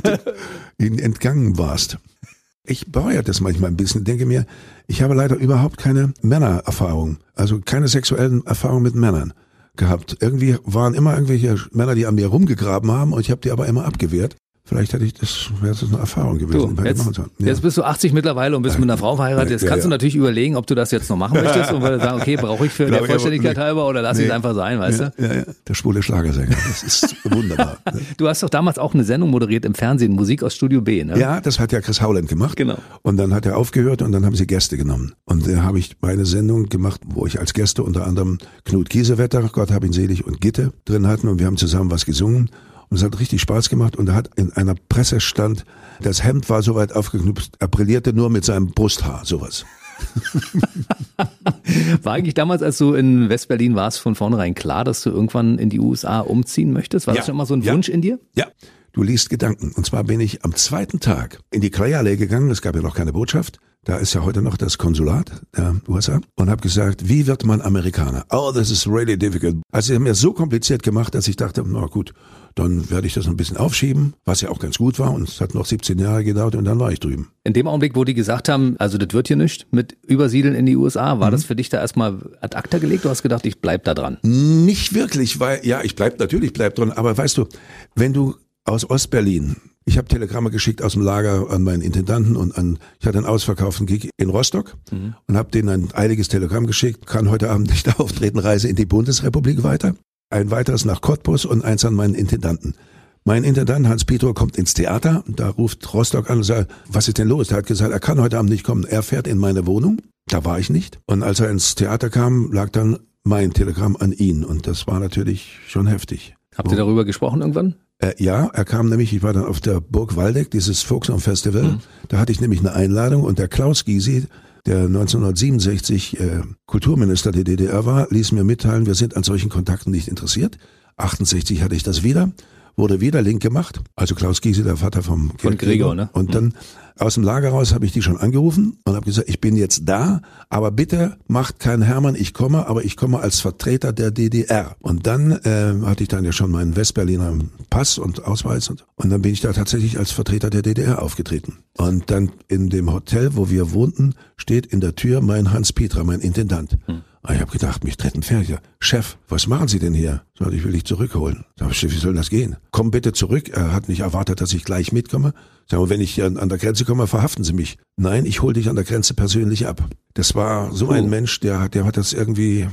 ihnen entgangen warst. Ich bereue das manchmal ein bisschen, denke mir, ich habe leider überhaupt keine Männererfahrung, also keine sexuellen Erfahrungen mit Männern gehabt. Irgendwie waren immer irgendwelche Männer, die an mir rumgegraben haben und ich habe die aber immer abgewehrt. Vielleicht hätte ich das, wäre das eine Erfahrung gewesen. Du, jetzt, ja. jetzt bist du 80 mittlerweile und bist mit einer Frau verheiratet. Jetzt kannst ja, ja. du natürlich überlegen, ob du das jetzt noch machen möchtest und sagen, okay, brauche ich für [laughs] der Vollständigkeit nee, halber oder lass nee, es einfach sein, weißt du? Ja, ja, der schwule Schlagersänger. Das ist [laughs] wunderbar. du hast doch damals auch eine Sendung moderiert im Fernsehen, Musik aus Studio B, ne? Ja, das hat ja Chris Howland gemacht. Genau. Und dann hat er aufgehört und dann haben sie Gäste genommen. Und da habe ich meine Sendung gemacht, wo ich als Gäste unter anderem Knut Kiesewetter, Gott hab ihn selig, und Gitte drin hatten und wir haben zusammen was gesungen. Und es hat richtig Spaß gemacht und er hat in einer Presse stand, das Hemd war so weit aufgeknüpft, er brillierte nur mit seinem Brusthaar, sowas. [laughs] War eigentlich damals, als du in Westberlin warst, von vornherein klar, dass du irgendwann in die USA umziehen möchtest? War ja, das schon immer so ein ja, Wunsch in dir? Ja. Du liest Gedanken. Und zwar bin ich am zweiten Tag in die Kreallee gegangen. Es gab ja noch keine Botschaft. Da ist ja heute noch das Konsulat der USA und habe gesagt, wie wird man Amerikaner? Oh, this is really difficult. Also sie haben mir so kompliziert gemacht, dass ich dachte, na gut, dann werde ich das ein bisschen aufschieben, was ja auch ganz gut war. Und es hat noch 17 Jahre gedauert und dann war ich drüben. In dem Augenblick, wo die gesagt haben, also das wird hier nicht mit Übersiedeln in die USA, war mhm. das für dich da erstmal ad acta gelegt? Du hast gedacht, ich bleib da dran? Nicht wirklich, weil, ja, ich bleib natürlich bleib dran. Aber weißt du, wenn du aus Ostberlin ich habe Telegramme geschickt aus dem Lager an meinen Intendanten und an, ich hatte einen ausverkauften Gig in Rostock mhm. und habe denen ein eiliges Telegramm geschickt, kann heute Abend nicht [laughs] auftreten, reise in die Bundesrepublik weiter ein weiteres nach Cottbus und eins an meinen Intendanten. Mein Intendant Hans Pietro kommt ins Theater, da ruft Rostock an und sagt, was ist denn los? Er hat gesagt, er kann heute Abend nicht kommen. Er fährt in meine Wohnung. Da war ich nicht. Und als er ins Theater kam, lag dann mein Telegramm an ihn. Und das war natürlich schon heftig. Habt ihr darüber gesprochen irgendwann? Äh, ja, er kam nämlich, ich war dann auf der Burg Waldeck, dieses Volksraum Festival. Mhm. Da hatte ich nämlich eine Einladung und der Klaus Gysi, der 1967 äh, Kulturminister der DDR war, ließ mir mitteilen, wir sind an solchen Kontakten nicht interessiert. 68 hatte ich das wieder, wurde wieder link gemacht. Also Klaus Giese, der Vater vom Von Gregor, ne? Und dann aus dem Lager raus habe ich die schon angerufen und habe gesagt, ich bin jetzt da, aber bitte macht kein Hermann, ich komme, aber ich komme als Vertreter der DDR. Und dann äh, hatte ich dann ja schon meinen Westberliner Pass und Ausweis und, und dann bin ich da tatsächlich als Vertreter der DDR aufgetreten. Und dann in dem Hotel, wo wir wohnten, steht in der Tür mein Hans Petra, mein Intendant. Hm. Ich habe gedacht, mich treten Pferde. Chef, was machen Sie denn hier? Sag ich will dich zurückholen. Sag ich, wie soll das gehen? Komm bitte zurück. Er hat nicht erwartet, dass ich gleich mitkomme. Sag mal, wenn ich an, an der Grenze komme, verhaften Sie mich. Nein, ich hol dich an der Grenze persönlich ab. Das war so ein Mensch, der, der hat das irgendwie,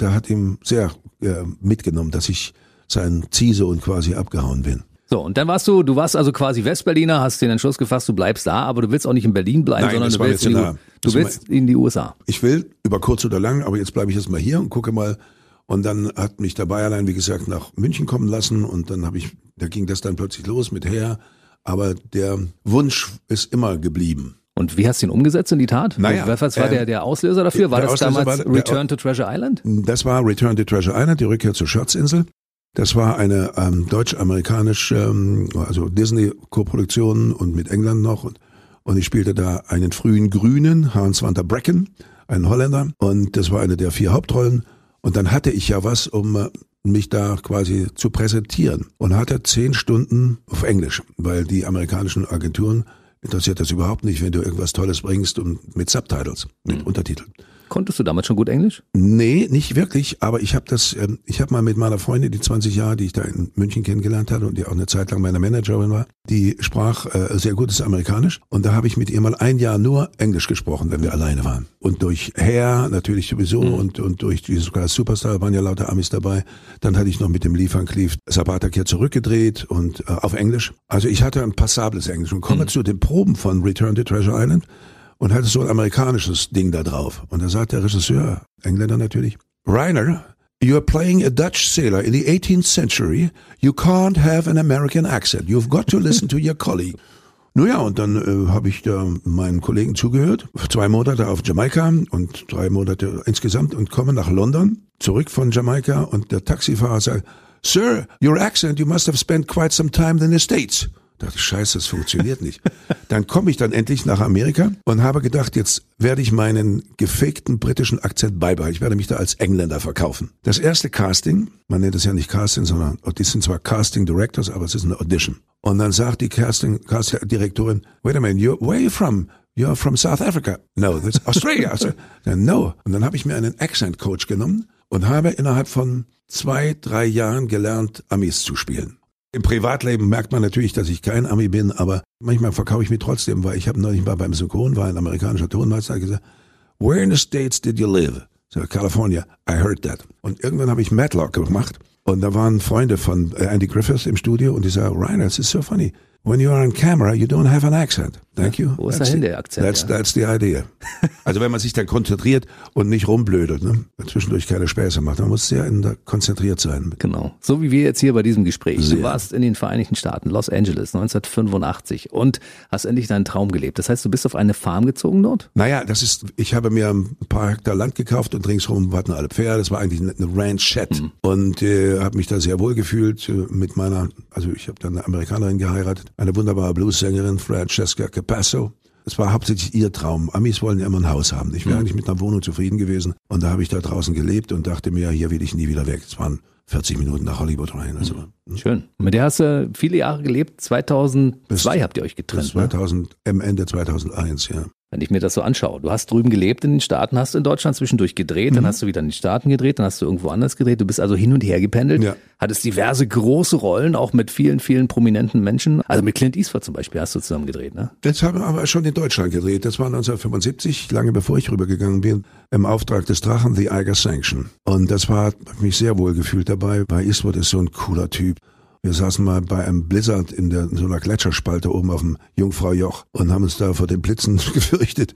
der hat ihm sehr äh, mitgenommen, dass ich sein Ziehsohn quasi abgehauen bin. So, und dann warst du, du warst also quasi Westberliner, hast den Entschluss gefasst, du bleibst da, aber du willst auch nicht in Berlin bleiben, Nein, sondern du willst, in die, du willst in die USA. Ich will, über kurz oder lang, aber jetzt bleibe ich erstmal hier und gucke mal. Und dann hat mich der Bayerlein, wie gesagt, nach München kommen lassen und dann habe ich, da ging das dann plötzlich los mit her. Aber der Wunsch ist immer geblieben. Und wie hast du ihn umgesetzt in die Tat? Naja, was war äh, der, der Auslöser dafür? War das Auslöser damals war, Return to Treasure Island? Das war Return to Treasure Island, die Rückkehr zur Schatzinsel. Das war eine ähm, deutsch-amerikanische, ähm, also Disney-Koproduktion und mit England noch. Und, und ich spielte da einen frühen Grünen, Hans van der Brecken, einen Holländer. Und das war eine der vier Hauptrollen. Und dann hatte ich ja was, um äh, mich da quasi zu präsentieren. Und hatte zehn Stunden auf Englisch, weil die amerikanischen Agenturen interessiert das überhaupt nicht, wenn du irgendwas Tolles bringst und mit Subtitles, mit mhm. Untertiteln. Konntest du damals schon gut Englisch? Nee, nicht wirklich, aber ich habe das, ähm, ich habe mal mit meiner Freundin, die 20 Jahre, die ich da in München kennengelernt hatte und die auch eine Zeit lang meine Managerin war, die sprach äh, sehr gutes Amerikanisch und da habe ich mit ihr mal ein Jahr nur Englisch gesprochen, wenn wir alleine waren. Und durch Hair natürlich sowieso mhm. und, und durch die sogar Superstar waren ja lauter Amis dabei. Dann hatte ich noch mit dem Liefern Cleave Sabatak hier zurückgedreht und äh, auf Englisch. Also ich hatte ein passables Englisch und komme mhm. zu den Proben von Return to Treasure Island und hatte so ein amerikanisches Ding da drauf. Und da sagt der Regisseur, Engländer natürlich, Rainer, you're playing a Dutch sailor in the 18th century. You can't have an American accent. You've got to listen to your colleague. [laughs] Naja, und dann äh, habe ich da meinen Kollegen zugehört. Zwei Monate auf Jamaika und drei Monate insgesamt und komme nach London, zurück von Jamaika und der Taxifahrer sagt, Sir, your accent, you must have spent quite some time in the States. Dachte scheiße, das funktioniert nicht. Dann komme ich dann endlich nach Amerika und habe gedacht, jetzt werde ich meinen gefakten britischen Akzent beibehalten. Ich werde mich da als Engländer verkaufen. Das erste Casting, man nennt es ja nicht Casting, sondern die sind zwar Casting Directors, aber es ist eine Audition. Und dann sagt die Casting, Casting Direktorin, wait a minute, you're, where are you from? You're from South Africa. No, that's Australia. Dann, no. Und dann habe ich mir einen Accent Coach genommen und habe innerhalb von zwei, drei Jahren gelernt, Amis zu spielen. Im Privatleben merkt man natürlich, dass ich kein Ami bin, aber manchmal verkaufe ich mich trotzdem, weil ich habe neulich mal beim Synchron, war ein amerikanischer Tonmeister, gesagt, where in the States did you live? So, California, I heard that. Und irgendwann habe ich Matlock gemacht und da waren Freunde von Andy Griffiths im Studio und die sagen, Ryan, this is so funny. When you are on camera, you don't have an accent. Thank you. Wo ist that's dahin der Akzent? That's, ja. that's the idea. [laughs] also wenn man sich dann konzentriert und nicht rumblödelt, ne? zwischendurch keine Späße macht, man muss sehr konzentriert sein. Genau. So wie wir jetzt hier bei diesem Gespräch. Sehr. Du warst in den Vereinigten Staaten, Los Angeles, 1985 und hast endlich deinen Traum gelebt. Das heißt, du bist auf eine Farm gezogen dort? Naja, das ist, ich habe mir ein paar Hektar Land gekauft und ringsherum warten alle Pferde. Das war eigentlich eine Ranchette mhm. und äh, habe mich da sehr wohl gefühlt äh, mit meiner, also ich habe dann eine Amerikanerin geheiratet eine wunderbare Bluessängerin, Francesca Capasso. Es war hauptsächlich ihr Traum. Amis wollen ja immer ein Haus haben. Ich wäre mhm. eigentlich mit einer Wohnung zufrieden gewesen. Und da habe ich da draußen gelebt und dachte mir, hier will ich nie wieder weg. Es waren 40 Minuten nach Hollywood rein. Also, mhm. Schön. Mit der hast du viele Jahre gelebt. 2002 bis, habt ihr euch getrennt. Bis 2000, ne? Ende 2001, ja wenn ich mir das so anschaue. Du hast drüben gelebt in den Staaten, hast in Deutschland zwischendurch gedreht, mhm. dann hast du wieder in den Staaten gedreht, dann hast du irgendwo anders gedreht. Du bist also hin und her gependelt, ja. hattest diverse große Rollen, auch mit vielen, vielen prominenten Menschen. Also mit Clint Eastwood zum Beispiel hast du zusammen gedreht, ne? Das haben wir aber schon in Deutschland gedreht. Das war 1975, lange bevor ich rübergegangen bin, im Auftrag des Drachen The Eiger Sanction. Und das war, mich sehr wohl gefühlt dabei, weil Eastwood ist so ein cooler Typ. Wir saßen mal bei einem Blizzard in, der, in so einer Gletscherspalte oben auf dem Jungfraujoch und haben uns da vor den Blitzen [laughs] gefürchtet.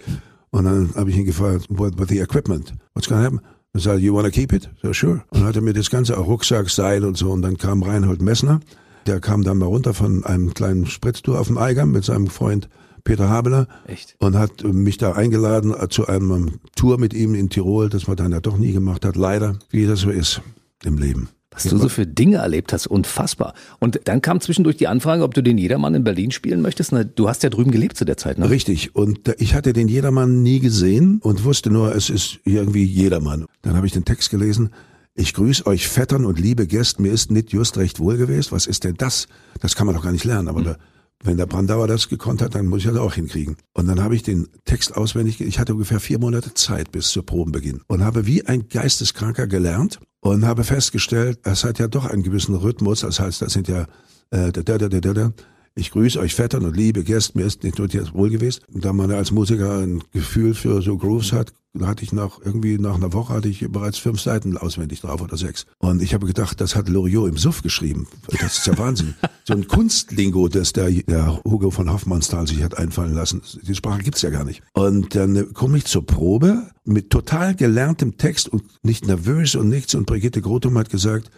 Und dann habe ich ihn gefragt, what, what the equipment? What's gonna happen? Er sagte, you wanna keep it? So, sure. Und dann hat er mir das ganze Rucksack, Seil und so. Und dann kam Reinhold Messner. Der kam dann mal runter von einem kleinen Spritztour auf dem Eiger mit seinem Freund Peter Habeler. Echt? Und hat mich da eingeladen zu einem Tour mit ihm in Tirol, das man dann ja doch nie gemacht hat. Leider, wie das so ist im Leben. Was du so für Dinge erlebt hast, unfassbar. Und dann kam zwischendurch die Anfrage, ob du den Jedermann in Berlin spielen möchtest. Du hast ja drüben gelebt zu der Zeit, ne? Richtig. Und ich hatte den Jedermann nie gesehen und wusste nur, es ist irgendwie Jedermann. Dann habe ich den Text gelesen. Ich grüße euch Vettern und liebe Gäste, mir ist nicht just recht wohl gewesen. Was ist denn das? Das kann man doch gar nicht lernen. Aber mhm. da, wenn der Brandauer das gekonnt hat, dann muss ich das auch hinkriegen. Und dann habe ich den Text auswendig, ich hatte ungefähr vier Monate Zeit bis zur Probenbeginn und habe wie ein Geisteskranker gelernt und habe festgestellt, es hat ja doch einen gewissen Rhythmus. Das heißt, das sind ja äh, da, da, da, da, da. Ich grüße euch Vettern und liebe Gäste, mir ist nicht nur wohl gewesen. Da man als Musiker ein Gefühl für so Grooves hat, hatte ich nach irgendwie nach einer Woche hatte ich bereits fünf Seiten auswendig drauf oder sechs. Und ich habe gedacht, das hat Loriot im Suff geschrieben. Das ist ja Wahnsinn. [laughs] so ein Kunstlingo, das der, der Hugo von Hoffmannsthal sich hat einfallen lassen. Die Sprache gibt's ja gar nicht. Und dann komme ich zur Probe mit total gelerntem Text und nicht nervös und nichts. Und Brigitte Grotum hat gesagt,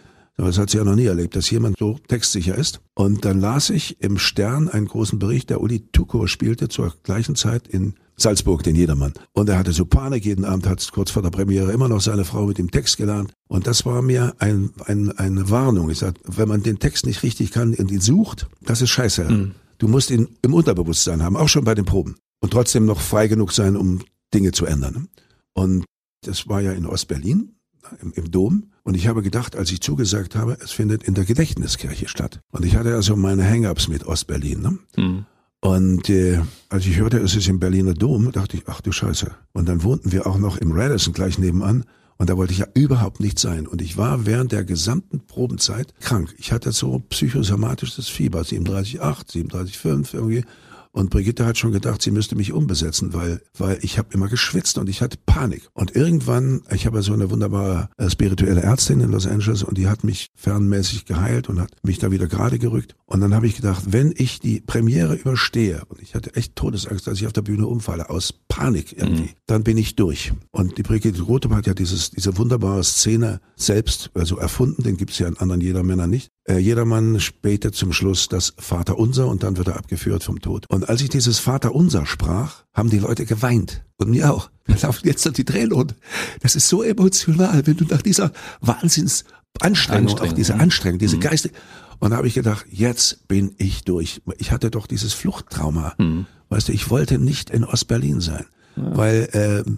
das hat sie ja noch nie erlebt, dass jemand so textsicher ist. Und dann las ich im Stern einen großen Bericht, der Uli Tuko spielte zur gleichen Zeit in Salzburg, den Jedermann. Und er hatte so Panik jeden Abend, hat kurz vor der Premiere immer noch seine Frau mit dem Text gelernt. Und das war mir ein, ein, eine Warnung. Ich sagte, wenn man den Text nicht richtig kann und ihn sucht, das ist scheiße. Mhm. Du musst ihn im Unterbewusstsein haben, auch schon bei den Proben. Und trotzdem noch frei genug sein, um Dinge zu ändern. Und das war ja in Ostberlin, im, im Dom. Und ich habe gedacht, als ich zugesagt habe, es findet in der Gedächtniskirche statt. Und ich hatte also meine Hang-ups mit Ostberlin. Ne? Mhm. Und äh, als ich hörte, es ist im Berliner Dom, dachte ich, ach du Scheiße. Und dann wohnten wir auch noch im Radisson gleich nebenan. Und da wollte ich ja überhaupt nicht sein. Und ich war während der gesamten Probenzeit krank. Ich hatte so psychosomatisches Fieber, 37,8, 37,5 irgendwie. Und Brigitte hat schon gedacht, sie müsste mich umbesetzen, weil, weil ich habe immer geschwitzt und ich hatte Panik. Und irgendwann, ich habe so eine wunderbare äh, spirituelle Ärztin in Los Angeles und die hat mich fernmäßig geheilt und hat mich da wieder gerade gerückt. Und dann habe ich gedacht, wenn ich die Premiere überstehe, und ich hatte echt Todesangst, dass ich auf der Bühne umfalle, aus Panik irgendwie, mhm. dann bin ich durch. Und die Brigitte Rotem hat ja dieses, diese wunderbare Szene selbst also erfunden, den gibt's ja in anderen Jedermännern nicht. Äh, jedermann später zum Schluss das Vaterunser und dann wird er abgeführt vom Tod. Und als ich dieses Vaterunser sprach, haben die Leute geweint. Und mir auch. Da laufen jetzt noch die Tränen und das ist so emotional, wenn du nach dieser Wahnsinns Anstrengung, Anstrengung, auch diese mhm. Anstrengung, diese Geiste. Und da habe ich gedacht, jetzt bin ich durch. Ich hatte doch dieses Fluchttrauma. Weißt du, ich wollte nicht in Ostberlin sein, weil äh,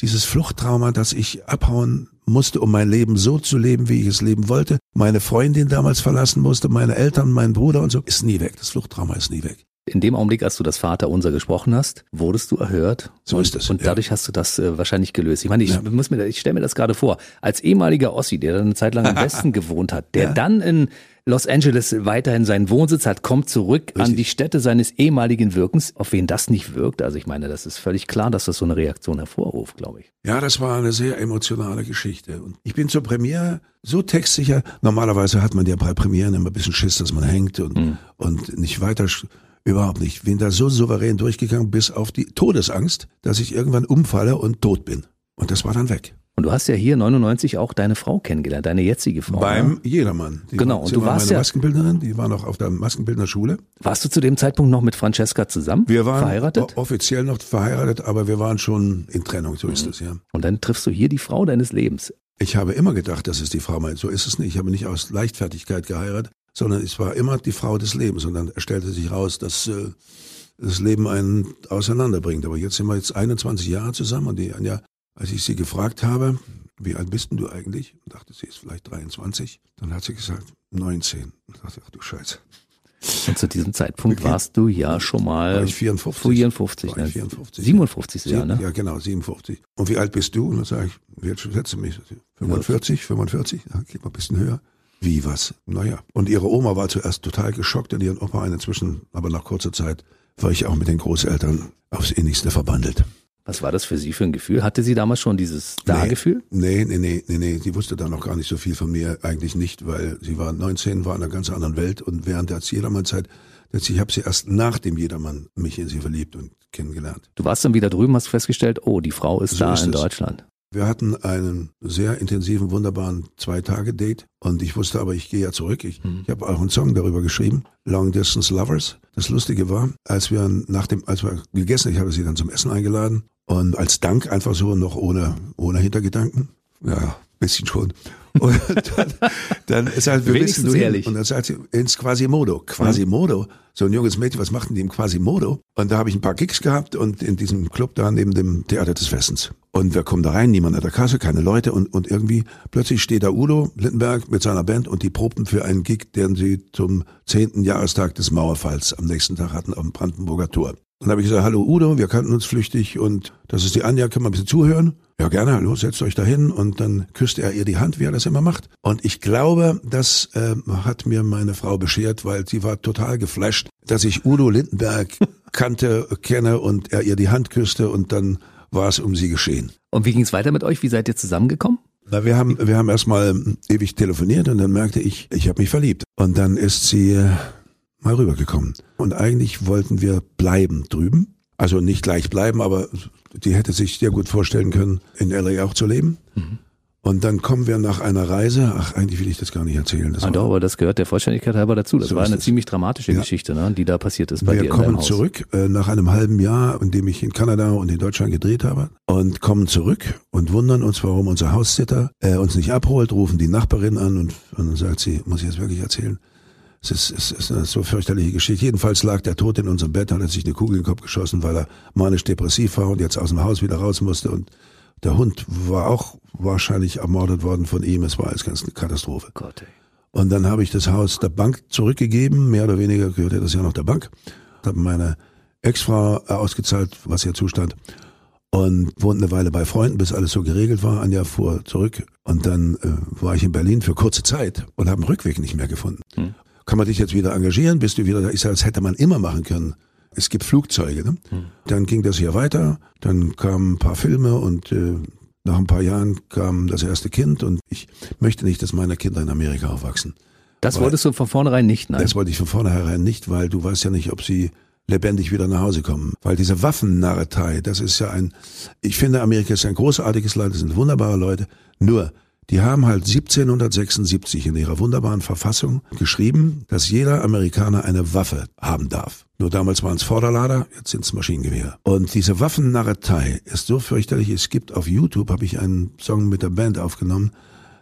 dieses Fluchttrauma, dass ich abhauen musste, um mein Leben so zu leben, wie ich es leben wollte, meine Freundin damals verlassen musste, meine Eltern, mein Bruder und so, ist nie weg. Das Fluchttrauma ist nie weg. In dem Augenblick, als du das Vaterunser gesprochen hast, wurdest du erhört. So und, ist es, Und ja. dadurch hast du das äh, wahrscheinlich gelöst. Ich meine, ich muss mir, ich stelle mir das gerade vor. Als ehemaliger Ossi, der dann eine Zeit lang im [laughs] Westen gewohnt hat, der dann in Los Angeles weiterhin seinen Wohnsitz hat, kommt zurück an Richtig. die Stätte seines ehemaligen Wirkens, auf wen das nicht wirkt. Also ich meine, das ist völlig klar, dass das so eine Reaktion hervorruft, glaube ich. Ja, das war eine sehr emotionale Geschichte. Und ich bin zur Premiere so textsicher. Normalerweise hat man ja bei Premieren immer ein bisschen Schiss, dass man hängt und, und nicht weiter. Überhaupt nicht. Bin da so souverän durchgegangen, bis auf die Todesangst, dass ich irgendwann umfalle und tot bin. Und das war dann weg. Und du hast ja hier 99 auch deine Frau kennengelernt, deine jetzige Frau. Beim ne? Jedermann. Die Genau, War, und du war warst meine ja- Maskenbildnerin, die war noch auf der Maskenbildnerschule. Warst du zu dem Zeitpunkt noch mit Francesca zusammen? Wir waren verheiratet? offiziell noch verheiratet, aber wir waren schon in Trennung, so Mhm. ist es, ja. Und dann triffst du hier die Frau deines Lebens. Ich habe immer gedacht, das ist die Frau meint. So ist es nicht. Ich habe nicht aus Leichtfertigkeit geheiratet, sondern es war immer die Frau des Lebens. Und dann stellte sich raus, dass äh, das Leben einen auseinanderbringt. Aber jetzt sind wir jetzt 21 Jahre zusammen und die Anja, als ich sie gefragt habe, wie alt bist denn du eigentlich? Und dachte, sie ist vielleicht 23. Dann hat sie gesagt, 19. Und ich dachte, ach du Scheiße. Und zu diesem Zeitpunkt Okay. warst du ja schon mal War ich 54? 54, War ich ne? 54. 57 Jahr, ne? Ja, genau, 57. Und wie alt bist du? Und dann sage ich, alt schätze mich? 45, 45? Ja, geht mal ein bisschen höher. Wie was? Naja. Und ihre Oma war zuerst total geschockt und ihren Opa inzwischen, aber nach kurzer Zeit war ich auch mit den Großeltern aufs innigste verbandelt. Was war das für sie für ein Gefühl? Hatte sie damals schon dieses Star-Gefühl? Nee, nee, nee, nee, nee. Sie wusste da noch gar nicht so viel von mir, eigentlich nicht, weil sie war 19, war in einer ganz anderen Welt und während der Jedermann-Zeit, ich habe sie erst nach dem Jedermann mich in sie verliebt und kennengelernt. Du warst dann wieder drüben, hast festgestellt, oh, die Frau ist So da ist in es. Deutschland. Wir hatten einen sehr intensiven, wunderbaren Zwei-Tage-Date und ich wusste aber, ich gehe ja zurück. Ich, ich habe auch einen Song darüber geschrieben, Long Distance Lovers. Das Lustige war, als wir nach dem, als wir gegessen, ich habe sie dann zum Essen eingeladen und als Dank einfach so noch ohne, ohne Hintergedanken. Ja, bisschen schon. Und dann, dann ist halt, wir Wenigstens wissen du ehrlich. Und dann sagt sie, ins Quasimodo. Quasimodo? So ein junges Mädchen, was macht denn die im Quasimodo? Und da habe ich ein paar Gigs gehabt und in diesem Club da neben dem Theater des Westens. Und wir kommen da rein, niemand an der Kasse, keine Leute und, und irgendwie plötzlich steht da Udo Littenberg mit seiner Band und die probten für einen Gig, den sie zum zehnten Jahrestag des Mauerfalls am nächsten Tag hatten am Brandenburger Tor. Dann habe ich gesagt, hallo Udo, wir kannten uns flüchtig und das ist die Anja, können wir ein bisschen zuhören? Ja, gerne, hallo, setzt euch da hin und dann küsste er ihr die Hand, wie er das immer macht. Und ich glaube, das äh, hat mir meine Frau beschert, weil sie war total geflasht, dass ich Udo Lindenberg [laughs] kannte, kenne und er ihr die Hand küsste und dann war es um sie geschehen. Und wie ging es weiter mit euch? Wie seid ihr zusammengekommen? Na, wir haben, wir haben erstmal ewig telefoniert und dann merkte ich, ich habe mich verliebt. Und dann ist sie mal rübergekommen. Und eigentlich wollten wir bleiben drüben. Also nicht gleich bleiben, aber die hätte sich sehr gut vorstellen können, in LA auch zu leben. Und dann kommen wir nach einer Reise, ach, eigentlich will ich das gar nicht erzählen. Das Ah, doch, aber das gehört der Vollständigkeit halber dazu. Das So war eine ziemlich dramatische Ja. Geschichte, ne, die da passiert ist bei wir dir deinem kommen zurück äh, nach einem halben Jahr, in dem ich in Kanada und in Deutschland gedreht habe und kommen zurück und wundern uns, warum unser Haussitter äh, uns nicht abholt, rufen die Nachbarin an und, und dann sagt sie, muss ich das wirklich erzählen? Es ist, es ist eine so fürchterliche Geschichte. Jedenfalls lag der tot in unserem Bett, hat er sich eine Kugel in den Kopf geschossen, weil er manisch-depressiv war und jetzt aus dem Haus wieder raus musste und der Hund war auch wahrscheinlich ermordet worden von ihm. Es war alles ganz eine Katastrophe. Gott, ey. Und dann habe ich das Haus der Bank zurückgegeben, mehr oder weniger gehörte das ja noch der Bank. Habe meine Ex-Frau ausgezahlt, was ihr zustand. Und wohnte eine Weile bei Freunden, bis alles so geregelt war. Anja fuhr zurück. Und dann äh, war ich in Berlin für kurze Zeit und habe einen Rückweg nicht mehr gefunden. Kann man dich jetzt wieder engagieren? Bist du wieder da? Ich sage, das hätte man immer machen können. Es gibt Flugzeuge. Ne? Dann ging das hier weiter. Dann kamen ein paar Filme und äh, nach ein paar Jahren kam das erste Kind. Und ich möchte nicht, dass meine Kinder in Amerika aufwachsen. Das Weil- wolltest du von vornherein nicht, nein? Das wollte ich von vornherein nicht, weil du weißt ja nicht, ob sie lebendig wieder nach Hause kommen. Weil diese Waffennarretei, das ist ja ein, ich finde, Amerika ist ein großartiges Land, das sind wunderbare Leute. Nur, die haben halt 1776 in ihrer wunderbaren Verfassung geschrieben, dass jeder Amerikaner eine Waffe haben darf. Nur damals waren es Vorderlader, jetzt sind es Maschinengewehre. Und diese Waffennarretei ist so fürchterlich. Es gibt auf YouTube, habe ich einen Song mit der Band aufgenommen,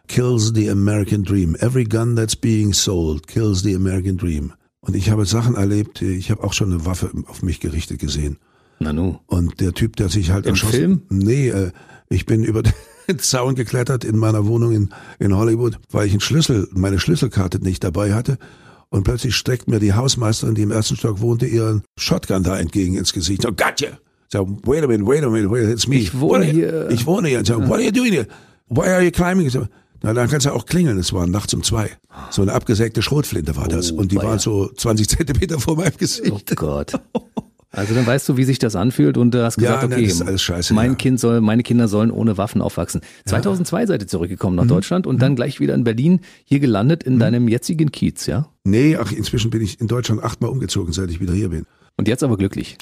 kills the American dream. Every gun that's being sold kills the American dream. Und ich habe Sachen erlebt, ich habe auch schon eine Waffe auf mich gerichtet gesehen. Nanu. Und der Typ, der sich halt Im erschossen... Film? Nee, äh, ich bin über [laughs] Zaun geklettert in meiner Wohnung in, in Hollywood, weil ich einen Schlüssel, meine Schlüsselkarte nicht dabei hatte. Und plötzlich streckt mir die Hausmeisterin, die im ersten Stock wohnte, ihren Shotgun da entgegen ins Gesicht. So, gotcha! So, wait a minute, wait a minute, wait, it's me. Ich wohne hier. Ich wohne hier. So, what are you doing here? Why are you climbing? So, na, dann kannst du auch klingeln. Es war nachts um zwei. So eine abgesägte Schrotflinte war das. Oh, Und die war so 20 Zentimeter vor meinem Oh Gesicht. Gott. [laughs] Also dann weißt du, wie sich das anfühlt und du hast Ja, gesagt, nein, okay, das ist alles scheiße, mein ja. Kind soll, meine Kinder sollen ohne Waffen aufwachsen. 2002 seid ihr zurückgekommen nach Mhm. Deutschland und dann gleich wieder in Berlin, hier gelandet in deinem jetzigen Kiez, ja? Nee, ach, inzwischen bin ich in Deutschland achtmal umgezogen, seit ich wieder hier bin. Und jetzt aber glücklich.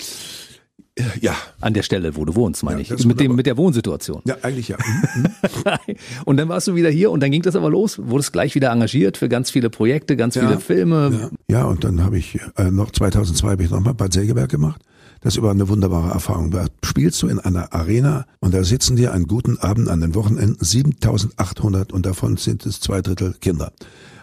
Ja, An der Stelle, wo du wohnst, meine Ja, ich. Mit, dem, mit der Wohnsituation. ja, eigentlich ja. Mhm. [laughs] und dann warst du wieder hier und dann ging das aber los, wurdest gleich wieder engagiert für ganz viele Projekte, ganz viele Filme. Ja, ja und dann habe ich äh, noch 2002 habe ich nochmal Bad Sägeberg gemacht. Das war eine wunderbare Erfahrung. Da spielst du in einer Arena und da sitzen dir an guten Abend an den Wochenenden 7800 und davon sind es zwei Drittel Kinder.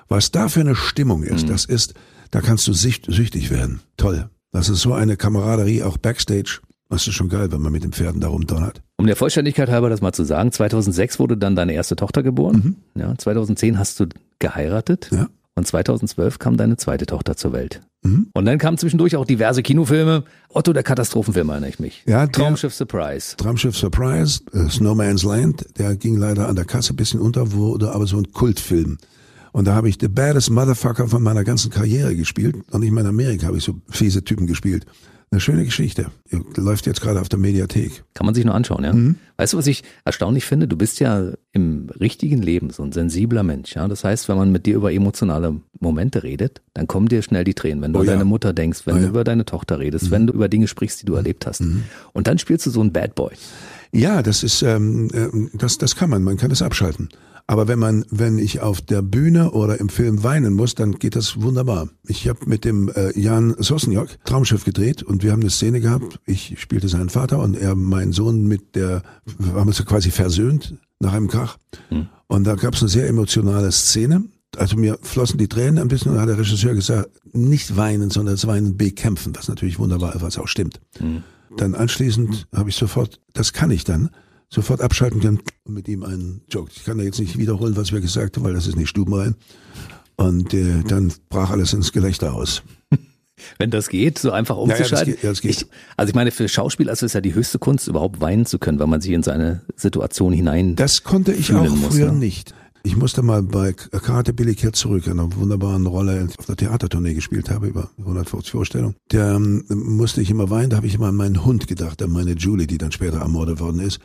Was da für eine Stimmung ist, das ist, da kannst du süchtig werden. Toll. Das ist so eine Kameraderie auch Backstage. Das ist schon geil, wenn man mit den Pferden da rumdonnert. Um der Vollständigkeit halber das mal zu sagen, 2006 wurde dann deine erste Tochter geboren. Ja, 2010 hast du geheiratet. Mhm. Ja. Und 2012 kam deine zweite Tochter zur Welt. Mhm. Und dann kamen zwischendurch auch diverse Kinofilme. Otto der Katastrophenfilm erinnere ich mich. Ja, Traumschiff Surprise. Traumschiff Surprise, äh, Snowman's Land, der ging leider an der Kasse ein bisschen unter, wurde aber so ein Kultfilm. Und da habe ich The Baddest Motherfucker von meiner ganzen Karriere gespielt. Und nicht mal in Amerika habe ich so fiese Typen gespielt. Eine schöne Geschichte. Läuft jetzt gerade auf der Mediathek. Kann man sich nur anschauen, ja. Mhm. Weißt du, was ich erstaunlich finde? Du bist ja im richtigen Leben so ein sensibler Mensch, ja. Das heißt, wenn man mit dir über emotionale Momente redet, dann kommen dir schnell die Tränen. Wenn du Oh an ja. deine Mutter denkst, wenn Oh du ja. Mhm. über deine Tochter redest, wenn du über Dinge sprichst, die du erlebt hast. Und dann spielst du so ein Bad Boy. Ja, das ist, ähm, ähm, das, das kann man. Man kann es abschalten. Aber wenn man, wenn ich auf der Bühne oder im Film weinen muss, dann geht das wunderbar. Ich habe mit dem äh, Jan Sosniok Traumschiff gedreht und wir haben eine Szene gehabt. Ich spielte seinen Vater und er meinen Sohn mit der, wir haben uns quasi versöhnt nach einem Krach. Und da gab es eine sehr emotionale Szene. Also mir flossen die Tränen ein bisschen und hat der Regisseur gesagt, nicht weinen, sondern das Weinen bekämpfen, was natürlich wunderbar ist, was auch stimmt. Dann anschließend habe ich sofort, das kann ich dann, sofort abschalten können und mit ihm einen Joke. Ich kann da jetzt nicht wiederholen, was wir gesagt haben, weil das ist nicht stubenrein. Und äh, dann brach alles ins Gelächter aus. [laughs] Wenn das geht, so einfach ja, das umzuschalten. geht, ja, das geht. Ich, also ich meine, für Schauspieler ist es ja die höchste Kunst, überhaupt weinen zu können, weil man sich in seine Situation hinein. Das konnte ich auch muss, früher ne? nicht. Ich musste mal bei Karate Billy Kid zurück, einer wunderbaren Rolle auf der Theatertournee gespielt habe, über 150 Vorstellungen. Da ähm, musste ich immer weinen, da habe ich immer an meinen Hund gedacht, an meine Julie, die dann später ermordet worden ist,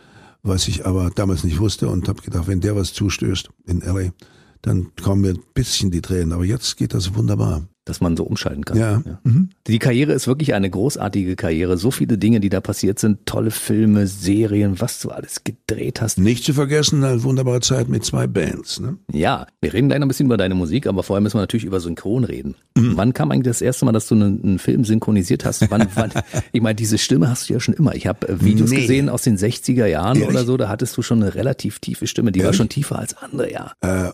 was ich aber damals nicht wusste und habe gedacht, wenn der was zustößt in L.A., dann kommen mir ein bisschen die Tränen. Aber jetzt geht das wunderbar. Dass man so umschalten kann. Ja. Mhm. Die Karriere ist wirklich eine großartige Karriere. So viele Dinge, die da passiert sind, tolle Filme, Serien, was du alles gedreht hast. Nicht zu vergessen, eine wunderbare Zeit mit zwei Bands. Ne? Ja, wir reden gleich noch ein bisschen über deine Musik, aber vorher müssen wir natürlich über Synchron reden. Mhm. Wann kam eigentlich das erste Mal, dass du einen, einen Film synchronisiert hast? Wann, [laughs] wann, ich meine, diese Stimme hast du ja schon immer. Ich habe äh, Videos Nee. gesehen aus den 60er Jahren Ehrlich? oder so, da hattest du schon eine relativ tiefe Stimme. Die war Ehrlich? schon tiefer als andere, ja. Äh,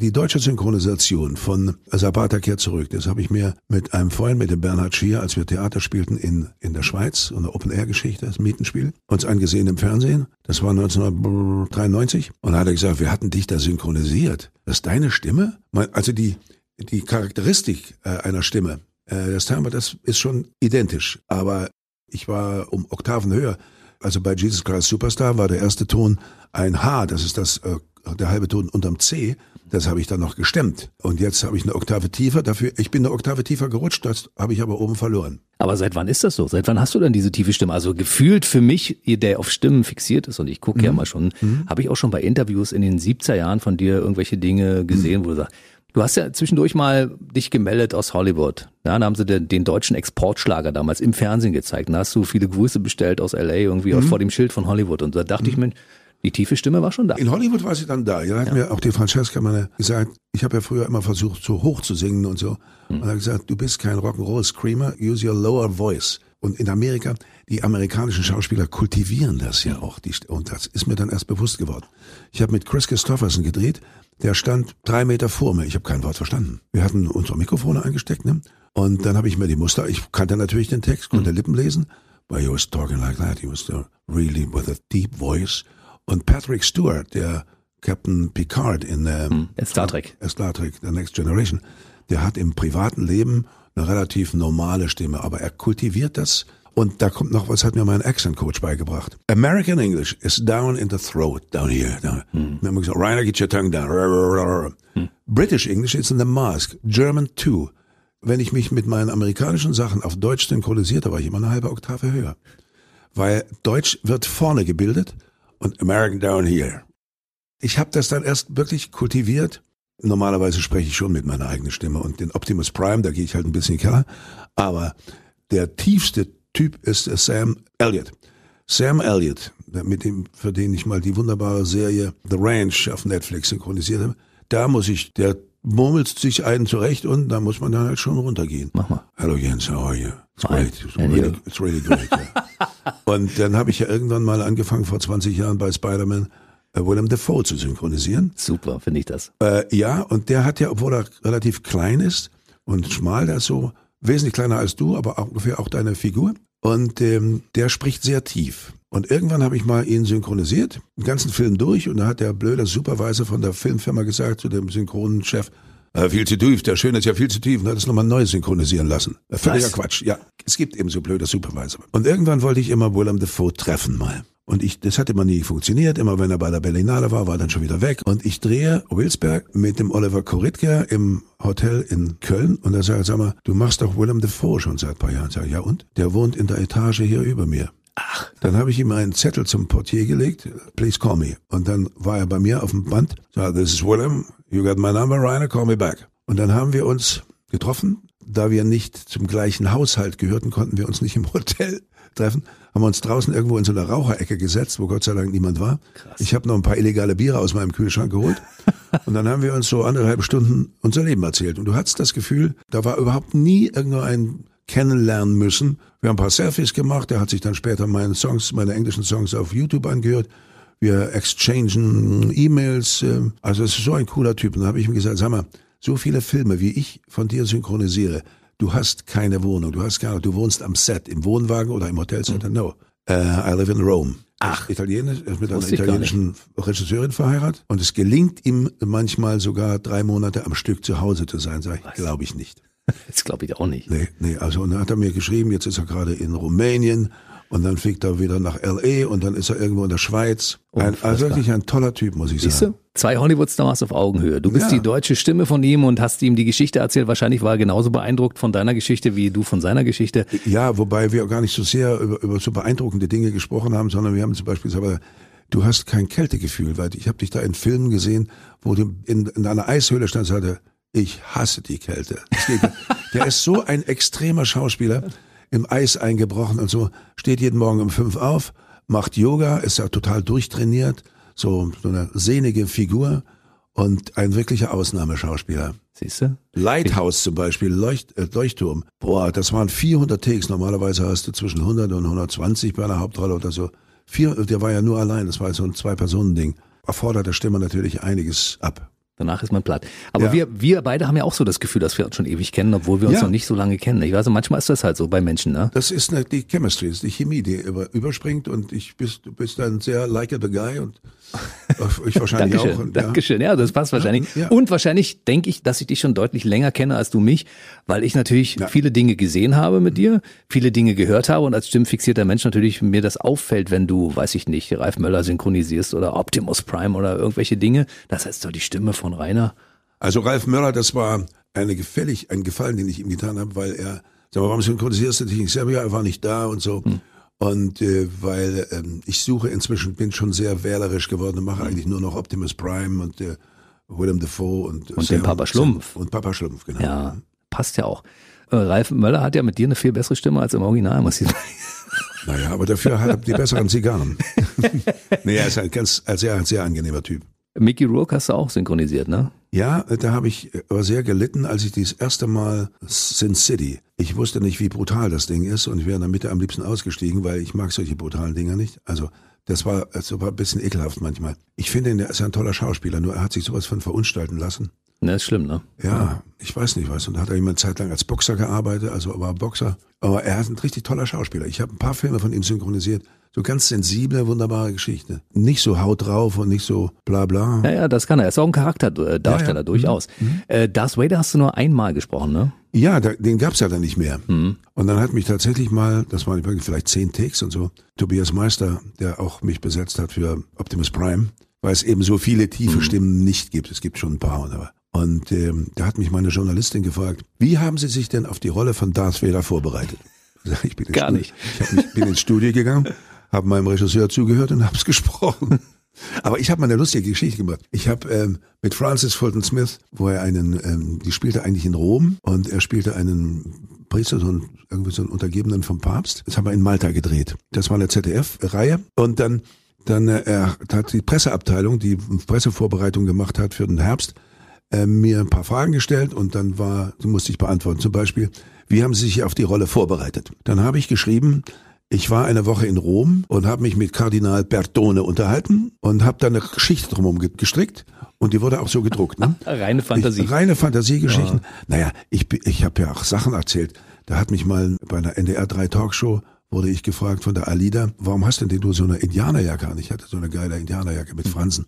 die deutsche Synchronisation von Sabata kehrt zurück, das habe ich mir mit einem Freund, mit dem Bernhard Schier, als wir Theater spielten in, in der Schweiz, eine Open-Air-Geschichte, das Mietenspiel, uns angesehen im Fernsehen. Das war 1993. Und da hat er gesagt, wir hatten dich da synchronisiert. Das ist deine Stimme? Also die, die Charakteristik äh, einer Stimme, äh, das Timbre, das ist schon identisch. Aber ich war um Oktaven höher. Also bei Jesus Christ Superstar war der erste Ton ein H, das ist das äh, der halbe Ton unterm C. Das habe ich dann noch gestemmt. Und jetzt habe ich eine Oktave tiefer. Dafür, ich bin eine Oktave tiefer gerutscht, das habe ich aber oben verloren. Aber seit wann ist das so? Seit wann hast du denn diese tiefe Stimme? Also gefühlt für mich, der auf Stimmen fixiert ist, und ich gucke Mhm. ja mal schon, habe ich auch schon bei Interviews in den 70er Jahren von dir irgendwelche Dinge gesehen, wo du sagst, du hast ja zwischendurch mal dich gemeldet aus Hollywood. Ja, da haben sie den, den deutschen Exportschlager damals im Fernsehen gezeigt. Da hast du viele Grüße bestellt aus LA irgendwie Mhm. vor dem Schild von Hollywood. Und da dachte ich mir, die tiefe Stimme war schon da. In Hollywood war sie dann da. Ja, hat mir auch die Francesca meine gesagt, ich habe ja früher immer versucht, so hoch zu singen und so. Und er hat gesagt, du bist kein Rock'n'Roll Screamer, use your lower voice. Und in Amerika, die amerikanischen Schauspieler kultivieren das ja auch. Die, und das ist mir dann erst bewusst geworden. Ich habe mit Chris Christopherson gedreht, der stand drei Meter vor mir. Ich habe kein Wort verstanden. Wir hatten unsere Mikrofone eingesteckt, ne? Und dann habe ich mir die Muster, ich kannte natürlich den Text, konnte mhm. Lippen lesen, but he was talking like that. He was really with a deep voice. Und Patrick Stewart, der Captain Picard in ähm, Star Trek. Star Trek, The Next Generation, der hat im privaten Leben eine relativ normale Stimme, aber er kultiviert das. Und da kommt noch, was hat mir mein Accent Coach beigebracht. American English is down in the throat, down here. Down. Hm. Dann haben wir gesagt, Rainer, get your tongue down. Hm. British English is in the mask. German too. Wenn ich mich mit meinen amerikanischen Sachen auf Deutsch synchronisiert, da war ich immer eine halbe Oktave höher. Weil Deutsch wird vorne gebildet und American down here. Ich habe das dann erst wirklich kultiviert. Normalerweise spreche ich schon mit meiner eigenen Stimme und den Optimus Prime, da gehe ich halt ein bisschen Keller. Aber der tiefste Typ ist Sam Elliott. Sam Elliott, mit dem, für den ich mal die wunderbare Serie The Ranch auf Netflix synchronisiert habe, da muss ich, der murmelt sich einen zurecht und da muss man dann halt schon runtergehen. Mach mal. Hello Jens, how are you? It's great. It's really, it's really great. Yeah. [laughs] und dann habe ich ja irgendwann mal angefangen, vor 20 Jahren bei Spider-Man, äh, Willem Dafoe zu synchronisieren. Super, finde ich das. Äh, ja, und der hat ja, obwohl er relativ klein ist und schmal, der ist so wesentlich kleiner als du, aber auch ungefähr auch deine Figur. Und ähm, der spricht sehr tief. Und irgendwann habe ich mal ihn synchronisiert, den ganzen Film durch, und da hat der blöde Supervisor von der Filmfirma gesagt zu dem Synchronenchef, äh, viel zu tief, der Schöne ist ja viel zu tief, und hat es nochmal neu synchronisieren lassen. Äh, völliger? Quatsch. Ja, es gibt eben so blöde Supervisor. Und irgendwann wollte ich immer Willem Dafoe treffen mal. Und ich, das hat immer nie funktioniert. Immer wenn er bei der Berlinale war, war er dann schon wieder weg. Und ich drehe Wilsberg mit dem Oliver Koritke im Hotel in Köln. Und er sagt, sag mal, du machst doch Willem Dafoe schon seit ein paar Jahren. Sag ich, ja und? Der wohnt in der Etage hier über mir. Ach. Dann habe ich ihm einen Zettel zum Portier gelegt, please call me. Und dann war er bei mir auf dem Band, sagt, this is Willem, you got my number, Rainer, call me back. Und dann haben wir uns getroffen. Da wir nicht zum gleichen Haushalt gehörten, konnten wir uns nicht im [laughs] Hotel treffen, haben wir uns draußen irgendwo in so einer Raucherecke gesetzt, wo Gott sei Dank niemand war. Krass. Ich habe noch ein paar illegale Biere aus meinem Kühlschrank geholt [laughs] und dann haben wir uns so anderthalb Stunden unser Leben erzählt. Und du hattest das Gefühl, da war überhaupt nie irgendein kennenlernen müssen. Wir haben ein paar Selfies gemacht, er hat sich dann später meine Songs, meine englischen Songs auf YouTube angehört. Wir exchangen E-Mails, ähm, also es ist so ein cooler Typ. Und dann habe ich ihm gesagt, sag mal, so viele Filme, wie ich von dir synchronisiere, du hast keine Wohnung, du hast keine, du wohnst am Set, im Wohnwagen oder im Hotelcenter. Mhm. No, uh, I live in Rome. Ach, Italienisch, er ist mit einer italienischen Regisseurin verheiratet und es gelingt ihm manchmal sogar drei Monate am Stück zu Hause zu sein, sage ich, glaube ich nicht. [laughs] Das glaube ich auch nicht. Nee, nee, also und dann hat er mir geschrieben, jetzt ist er gerade in Rumänien und dann fliegt er wieder nach L.A. und dann ist er irgendwo in der Schweiz. Ein, also wirklich ein toller Typ, muss ich Siehst sagen. Du? Zwei Hollywood-Stars auf Augenhöhe. Du bist ja. die deutsche Stimme von ihm und hast ihm die Geschichte erzählt. Wahrscheinlich war er genauso beeindruckt von deiner Geschichte wie du von seiner Geschichte. Ja, wobei wir gar nicht so sehr über, über so beeindruckende Dinge gesprochen haben, sondern wir haben zum Beispiel aber du hast kein Kältegefühl, weil ich habe dich da in Filmen gesehen, wo du in, in einer Eishöhle standst und sagte, ich hasse die Kälte. Der ist so ein extremer Schauspieler im Eis eingebrochen und so, steht jeden Morgen um fünf auf, macht Yoga, ist ja total durchtrainiert, so, so eine sehnige Figur und ein wirklicher Ausnahmeschauspieler. Siehst du? Lighthouse zum Beispiel, Leucht, äh, Leuchtturm. Boah, das waren 400 Takes. Normalerweise hast du zwischen 100 und 120 bei einer Hauptrolle oder so. Vier, der war ja nur allein, das war so ein Zwei-Personen-Ding. Erfordert der Stimme natürlich einiges ab. Danach ist man platt. Aber ja. wir, wir beide haben ja auch so das Gefühl, dass wir uns schon ewig kennen, obwohl wir uns ja. noch nicht so lange kennen. Ich weiß, also manchmal ist das halt so bei Menschen, ne? Das ist eine, die Chemistry, das ist die Chemie, die über, überspringt und ich bist, du bist ein sehr likable Guy und ich [laughs] wahrscheinlich Dankeschön, auch. Ja. Dankeschön, ja, das passt wahrscheinlich. Ja. Und wahrscheinlich denke ich, dass ich dich schon deutlich länger kenne als du mich, weil ich natürlich ja. viele Dinge gesehen habe mit dir, viele Dinge gehört habe und als stimmfixierter Mensch natürlich mir das auffällt, wenn du, weiß ich nicht, Ralf Möller synchronisierst oder Optimus Prime oder irgendwelche Dinge. Das heißt doch die Stimme von Rainer. Also Ralf Möller, das war eine gefällig, ein Gefallen, den ich ihm getan habe, weil er, sag mal, warum synchronisierst du dich nicht selber? Ja, er war nicht da und so. Hm. Und äh, weil ähm, ich suche inzwischen, bin schon sehr wählerisch geworden und mache hm. eigentlich nur noch Optimus Prime und äh, Willem Dafoe und, und den Papa Schlumpf. Und Papa Schlumpf, genau. Ja, passt ja auch. Äh, Ralf Möller hat ja mit dir eine viel bessere Stimme als im Original, muss ich sagen. Naja, aber dafür hat er die besseren Zigarren. [laughs] nee, er ist ein ganz, ein sehr, ein sehr angenehmer Typ. Mickey Rourke hast du auch synchronisiert, ne? Ja, da habe ich aber sehr gelitten, als ich das erste Mal Sin City. Ich wusste nicht, wie brutal das Ding ist und ich wäre in der Mitte am liebsten ausgestiegen, weil ich mag solche brutalen Dinger nicht. Also das war, das war ein bisschen ekelhaft manchmal. Ich finde er ist ja ein toller Schauspieler, nur er hat sich sowas von verunstalten lassen. Ne, ist schlimm, ne? Ja, ich weiß nicht was. Und da hat er jemand Zeit lang als Boxer gearbeitet, also er war Boxer. Aber er ist ein richtig toller Schauspieler. Ich habe ein paar Filme von ihm synchronisiert. So ganz sensible, wunderbare Geschichte. Nicht so haut drauf und nicht so bla bla. Ja, ja, das kann er. Er ist auch ein Charakterdarsteller, Ja, ja. durchaus. Äh, Darth Vader hast du nur einmal gesprochen, ne? Ja, da, den gab's ja dann nicht mehr. Und dann hat mich tatsächlich mal, das waren vielleicht zehn Takes und so, Tobias Meister, der auch mich besetzt hat für Optimus Prime, weil es eben so viele tiefe Stimmen nicht gibt. Es gibt schon ein paar, aber. Und ähm, da hat mich meine Journalistin gefragt, wie haben Sie sich denn auf die Rolle von Darth Vader vorbereitet? [laughs] Ich bin Gar Studio- nicht. Ich mich, bin ins Studio gegangen, [laughs] habe meinem Regisseur zugehört und [laughs] habe es gesprochen. Aber ich habe mal eine lustige Geschichte gemacht. Ich habe ähm, mit Francis Fulton Smith, wo er einen, ähm, die spielte eigentlich in Rom und er spielte einen Priester, so einen, irgendwie so einen Untergebenen vom Papst. Das haben wir in Malta gedreht. Das war eine ZDF-Reihe. Und dann, dann äh, hat die Presseabteilung, die Pressevorbereitung gemacht hat für den Herbst, äh, mir ein paar Fragen gestellt und dann war, musste ich beantworten. Zum Beispiel, wie haben Sie sich auf die Rolle vorbereitet? Dann habe ich geschrieben, ich war eine Woche in Rom und habe mich mit Kardinal Bertone unterhalten und habe dann eine Geschichte drumherum ge- gestrickt und die wurde auch so gedruckt. Ne? [laughs] Reine Fantasie. Ich, reine Fantasiegeschichten. Naja, ich, ich habe ja auch Sachen erzählt. Da hat mich mal bei einer NDR 3 Talkshow wurde ich gefragt von der Alida, warum hast denn du so eine Indianerjacke an? Ich hatte so eine geile Indianerjacke mit Fransen.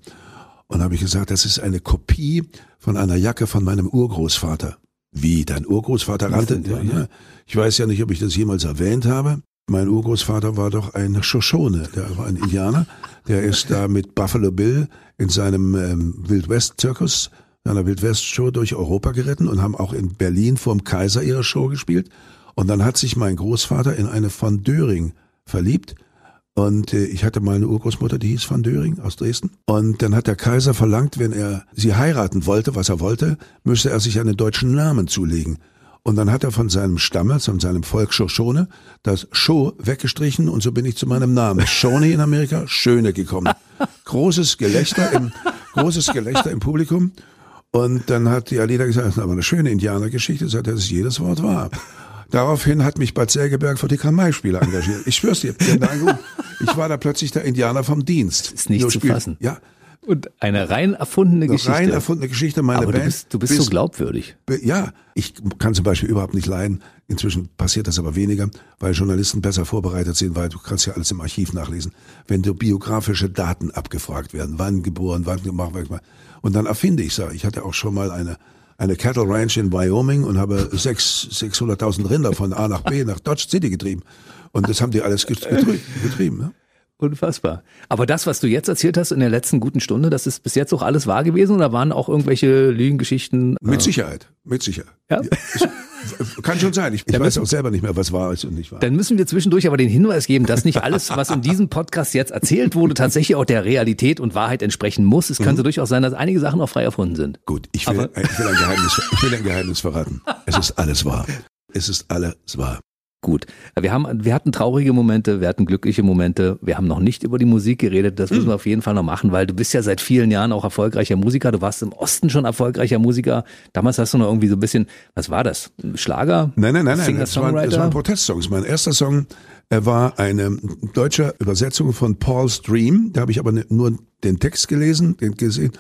Und habe ich gesagt, das ist eine Kopie von einer Jacke von meinem Urgroßvater. Wie, dein Urgroßvater rannte? Ja, ja. Ich weiß ja nicht, ob ich das jemals erwähnt habe. Mein Urgroßvater war doch ein Shoshone, der war ein Indianer. Der ist da mit Buffalo Bill in seinem ähm, Wildwest-Zirkus, einer Wildwest-Show durch Europa geritten und haben auch in Berlin vorm Kaiser ihre Show gespielt. Und dann hat sich mein Großvater in eine von Döring verliebt. Und äh, ich hatte mal eine Urgroßmutter, die hieß van Döring aus Dresden. Und dann hat der Kaiser verlangt, wenn er sie heiraten wollte, was er wollte, müsste er sich einen deutschen Namen zulegen. Und dann hat er von seinem Stamme, von seinem Volk Shoshone, das Sho weggestrichen und so bin ich zu meinem Namen. Shoney in Amerika, Schöne gekommen. [laughs] Großes Gelächter im, großes Gelächter im Publikum. Und dann hat die Alida gesagt, das ist aber eine schöne Indianergeschichte, sagt er, das ist jedes Wort wahr. Daraufhin hat mich Bad Sägeberg für die Kamai-Spieler engagiert. Ich schwör's dir, ich war da plötzlich der Indianer vom Dienst. ist nicht Nur zu spielen. fassen. Ja, Und eine rein erfundene eine Geschichte. rein erfundene Geschichte. Meine Aber du Band bist, du bist so bis- glaubwürdig. Ja, ich kann zum Beispiel überhaupt nicht leiden. Inzwischen passiert das aber weniger, weil Journalisten besser vorbereitet sind, weil du kannst ja alles im Archiv nachlesen. Wenn so biografische Daten abgefragt werden, wann geboren, wann gemacht. Und dann erfinde ich es. Ich hatte auch schon mal eine, eine Cattle Ranch in Wyoming und habe sechs- 600.000 Rinder von A nach B nach Dodge City getrieben. Und das haben die alles getrieben. getrieben ne? Unfassbar. Aber das, was du jetzt erzählt hast in der letzten guten Stunde, das ist bis jetzt auch alles wahr gewesen oder waren auch irgendwelche Lügengeschichten? Mit Sicherheit, mit Sicherheit. Ja. ist- kann schon sein. Ich, ich weiß auch selber nicht mehr, was wahr ist und nicht wahr. Dann müssen wir zwischendurch aber den Hinweis geben, dass nicht alles, was in diesem Podcast jetzt erzählt wurde, tatsächlich auch der Realität und Wahrheit entsprechen muss. Es könnte durchaus sein, dass einige Sachen auch frei erfunden sind. Gut, ich will, ich will ein Geheimnis, ich will ein Geheimnis verraten. Es ist alles wahr. Es ist alles wahr. Gut. Wir haben, wir hatten traurige Momente, wir hatten glückliche Momente. Wir haben noch nicht über die Musik geredet. Das müssen wir auf jeden Fall noch machen, weil du bist ja seit vielen Jahren auch erfolgreicher Musiker. Du warst im Osten schon erfolgreicher Musiker. Damals hast du noch irgendwie so ein bisschen, was war das? Schlager? Nein, nein, nein, nein. Das waren, Songwriter? waren Protestsongs. Mein erster Song war eine deutsche Übersetzung von Paul's Dream. Da habe ich aber ne- nur den Text gelesen, den gesehen.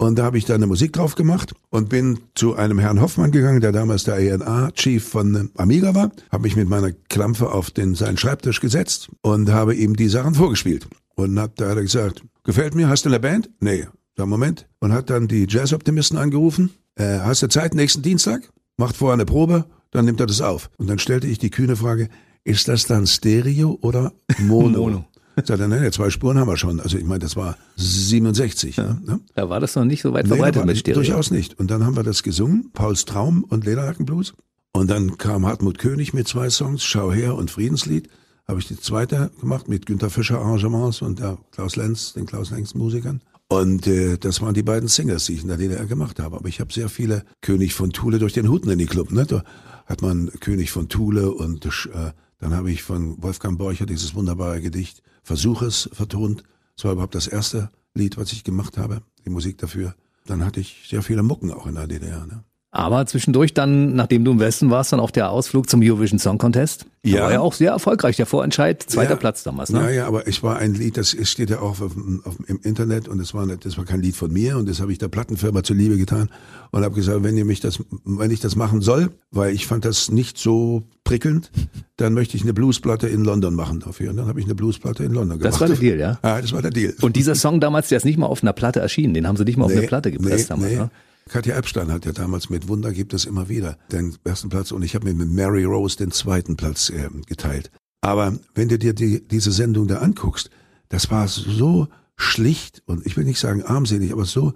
Und da habe ich da eine Musik drauf gemacht und bin zu einem Herrn Hoffmann gegangen, der damals der A&A-Chief von Amiga war. Habe mich mit meiner Klampfe auf den seinen Schreibtisch gesetzt und habe ihm die Sachen vorgespielt. Und hab, da hat er gesagt, gefällt mir, hast du eine Band? Nee. Sag, Moment. Und hat dann die Jazz-Optimisten angerufen. Äh, hast du Zeit nächsten Dienstag? Macht vorher eine Probe, dann nimmt er das auf. Und dann stellte ich die kühne Frage, ist das dann Stereo oder Mono? [laughs] Mono. Sagt er, nein, ja, zwei Spuren haben wir schon. Also ich meine, das war 67. Ne? Da war das noch nicht so weit Nee, verbreitet mit Stereo. Durchaus nicht. Und dann haben wir das gesungen, Pauls Traum und Lederjackenblues. Und dann kam Hartmut König mit zwei Songs, Schau her und Friedenslied. Habe ich die zweite gemacht mit Günter Fischer Arrangements und der Klaus Lenz, den Klaus Lenz Musikern. Und äh, das waren die beiden Singles, die ich in der DDR gemacht habe. Aber ich habe sehr viele König von Thule durch den Huten in die Club. Ne? Da hat man König von Thule und äh, dann habe ich von Wolfgang Borcher dieses wunderbare Gedicht Versuch es vertont. Das war überhaupt das erste Lied, was ich gemacht habe, die Musik dafür. Dann hatte ich sehr viele Mucken auch in der DDR. Ne? Aber zwischendurch dann, nachdem du im Westen warst, dann auf der Ausflug zum Eurovision Song Contest. Ja. War ja auch sehr erfolgreich. Der Vorentscheid, zweiter Ja. Platz damals, Ja, ne? ja, aber es war ein Lied, das steht ja auch auf, auf, im Internet und es war, das war kein Lied von mir und das habe ich der Plattenfirma zuliebe getan und habe gesagt, wenn ihr mich das, wenn ich das machen soll, weil ich fand das nicht so prickelnd, dann möchte ich eine Bluesplatte in London machen dafür. Und dann habe ich eine Bluesplatte in London gemacht. Das war der Deal, ja? Ja, das war der Deal. Und dieser Song damals, der ist nicht mal auf einer Platte erschienen. Den haben sie nicht mal auf eine Platte gepresst damals, ne? Katja Epstein hat ja damals mit Wunder gibt es immer wieder den ersten Platz und ich habe mir mit Mary Rose den zweiten Platz äh, geteilt. Aber wenn du dir die, diese Sendung da anguckst, das war so schlicht und ich will nicht sagen armselig, aber so,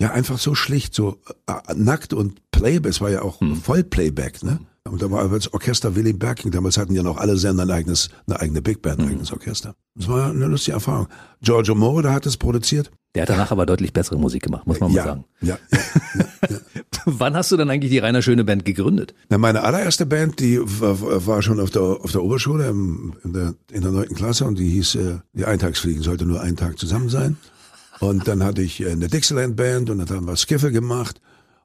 ja einfach so schlicht, so äh, nackt und Playback, es war ja auch Vollplayback, ne? Und da war aber das Orchester Willy Berking, damals hatten ja noch alle Sender ein eigenes, eine eigene Big Band, ein eigenes Orchester. Das war eine lustige Erfahrung. Giorgio Moroder hat es produziert. Der hat danach aber deutlich bessere Musik gemacht, muss man mal ja, sagen. ja, ja, ja. [laughs] Wann hast du dann eigentlich die Rainer Schöne Band gegründet? Na, meine allererste Band, die war, war schon auf der, auf der Oberschule im, in der in der neunten Klasse und die hieß äh, die Eintagsfliegen, sollte nur einen Tag zusammen sein. Und dann hatte ich äh, eine Dixieland Band und dann haben wir Skiffle gemacht.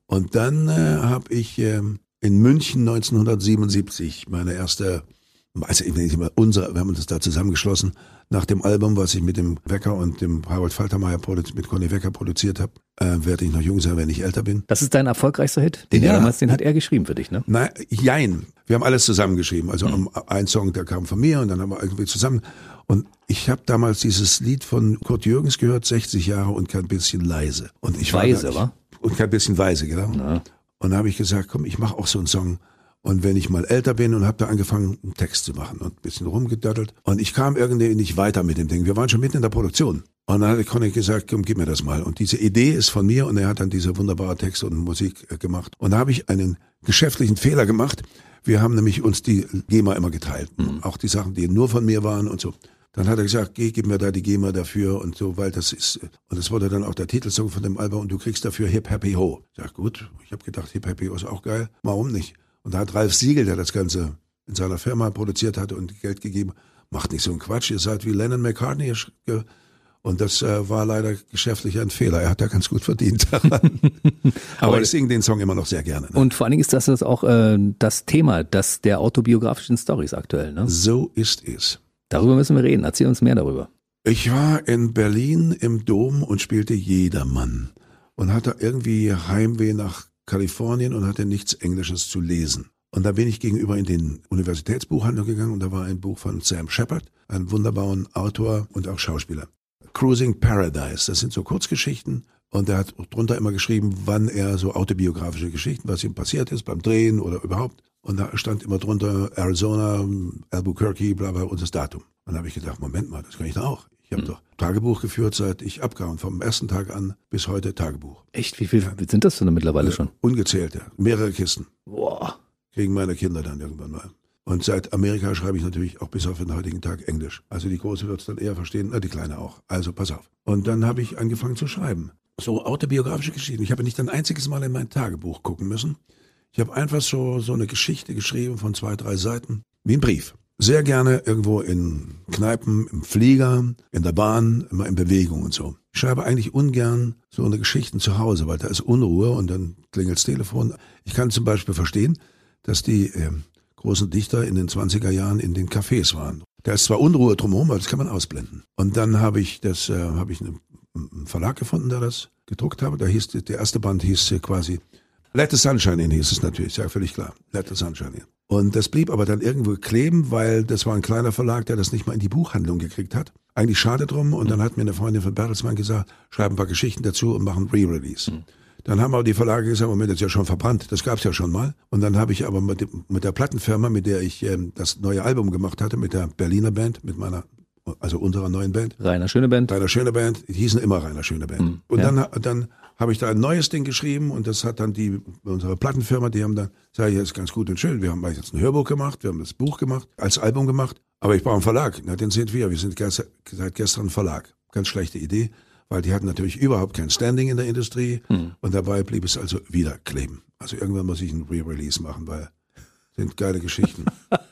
Und dann äh, habe ich ähm, in München 1977 meine erste, also ich nicht immer unser, wir haben uns da zusammengeschlossen nach dem Album, was ich mit dem Wecker und dem Harald Faltermeier mit Conny Wecker produziert habe. Äh, werde ich noch jung sein, wenn ich älter bin. Das ist dein erfolgreichster Hit? Den, Ja. er damals, den hat er geschrieben für dich, ne? Nein, jein. Wir haben alles zusammengeschrieben. Also Mhm. ein Song, der kam von mir und dann haben wir irgendwie zusammen. Und ich habe damals dieses Lied von Kurt Jürgens gehört, 60 Jahre und kein bisschen leise. Und ich Weise, war, wa? Und kein bisschen weise, genau. Und da habe ich gesagt, komm, ich mache auch so einen Song. Und wenn ich mal älter bin und habe da angefangen, einen Text zu machen und ein bisschen rumgedattelt. Und ich kam irgendwie nicht weiter mit dem Ding. Wir waren schon mitten in der Produktion. Und dann hat Conny gesagt, komm, gib mir das mal. Und diese Idee ist von mir und er hat dann diese wunderbare Texte und Musik äh, gemacht. Und da habe ich einen geschäftlichen Fehler gemacht. Wir haben nämlich uns die GEMA immer geteilt. Auch die Sachen, die nur von mir waren und so. Dann hat er gesagt, geh, gib mir da die GEMA dafür und so, weil das ist, und das wurde dann auch der Titelsong von dem Album und du kriegst dafür Hip Happy Ho. Ich sag, gut, ich habe gedacht, Hip Happy Ho ist auch geil, warum nicht? Und da hat Ralf Siegel, der das Ganze in seiner Firma produziert hatte und Geld gegeben, macht nicht so einen Quatsch, ihr seid wie Lennon McCartney. Und das äh, war leider geschäftlich ein Fehler. Er hat da ganz gut verdient [laughs] daran. Aber ich singe den Song immer noch sehr gerne. Ne? Und vor allen Dingen ist das jetzt auch äh, das Thema das der autobiografischen Stories aktuell, ne? So ist es. Darüber müssen wir reden. Erzähl uns mehr darüber. Ich war in Berlin im Dom und spielte Jedermann und hatte irgendwie Heimweh nach Kalifornien und hatte nichts Englisches zu lesen. Und da bin ich gegenüber in den Universitätsbuchhandel gegangen und da war ein Buch von Sam Shepard, einem wunderbaren Autor und auch Schauspieler. Cruising Paradise, das sind so Kurzgeschichten und er hat drunter immer geschrieben, wann er so autobiografische Geschichten, was ihm passiert ist beim Drehen oder überhaupt. Und da stand immer drunter Arizona, Albuquerque, bla bla und das Datum. Und da habe ich gedacht, Moment mal, das kann ich doch auch. Ich habe doch Tagebuch geführt, seit ich abkam. Vom ersten Tag an bis heute Tagebuch. Echt? Wie viel sind das denn mittlerweile schon? Ungezählte, mehrere Kisten. Boah. Kriegen meine Kinder dann irgendwann mal. Und seit Amerika schreibe ich natürlich auch bis auf den heutigen Tag Englisch. Also die Große wird es dann eher verstehen, na, die Kleine auch. Also pass auf. Und dann habe ich angefangen zu schreiben. So autobiografische Geschichten. Ich habe nicht ein einziges Mal in mein Tagebuch gucken müssen. Ich habe einfach so, so eine Geschichte geschrieben von zwei, drei Seiten. Wie ein Brief. Sehr gerne irgendwo in Kneipen, im Flieger, in der Bahn, immer in Bewegung und so. Ich schreibe eigentlich ungern so eine Geschichten zu Hause, weil da ist Unruhe und dann klingelt das Telefon. Ich kann zum Beispiel verstehen, dass die äh, großen Dichter in den 20er Jahren in den Cafés waren. Da ist zwar Unruhe drumherum, aber das kann man ausblenden. Und dann habe ich das, äh, habe ich einen, Verlag gefunden, der das gedruckt habe. Da hieß der erste Band hieß äh, quasi Let the Sunshine in hieß es natürlich, ja völlig klar. Let the Sunshine in. Und das blieb aber dann irgendwo kleben, weil das war ein kleiner Verlag, der das nicht mal in die Buchhandlung gekriegt hat. Eigentlich schade drum. Und dann hat mir eine Freundin von Bertelsmann gesagt, schreib ein paar Geschichten dazu und mach ein Re-Release. Dann haben aber die Verlage gesagt, Moment, das ist ja schon verbrannt. Das gab's ja schon mal. Und dann habe ich aber mit, mit der Plattenfirma, mit der ich ähm, das neue Album gemacht hatte, mit der Berliner Band, mit meiner, also unserer neuen Band, Rainer Schöne Band. Rainer Schöne Band, die hießen immer Rainer Schöne Band. und ja. dann, dann habe ich da ein neues Ding geschrieben und das hat dann die, unsere Plattenfirma, die haben dann, sag ich, das ist ganz gut und schön, wir haben jetzt ein Hörbuch gemacht, wir haben das Buch gemacht, als Album gemacht, aber ich brauche einen Verlag. Na, den sind wir, wir sind gest seit gestern Verlag. Ganz schlechte Idee, weil die hatten natürlich überhaupt kein Standing in der Industrie und dabei blieb es also wieder kleben. Also irgendwann muss ich ein Re-Release machen, weil Sind geile Geschichten.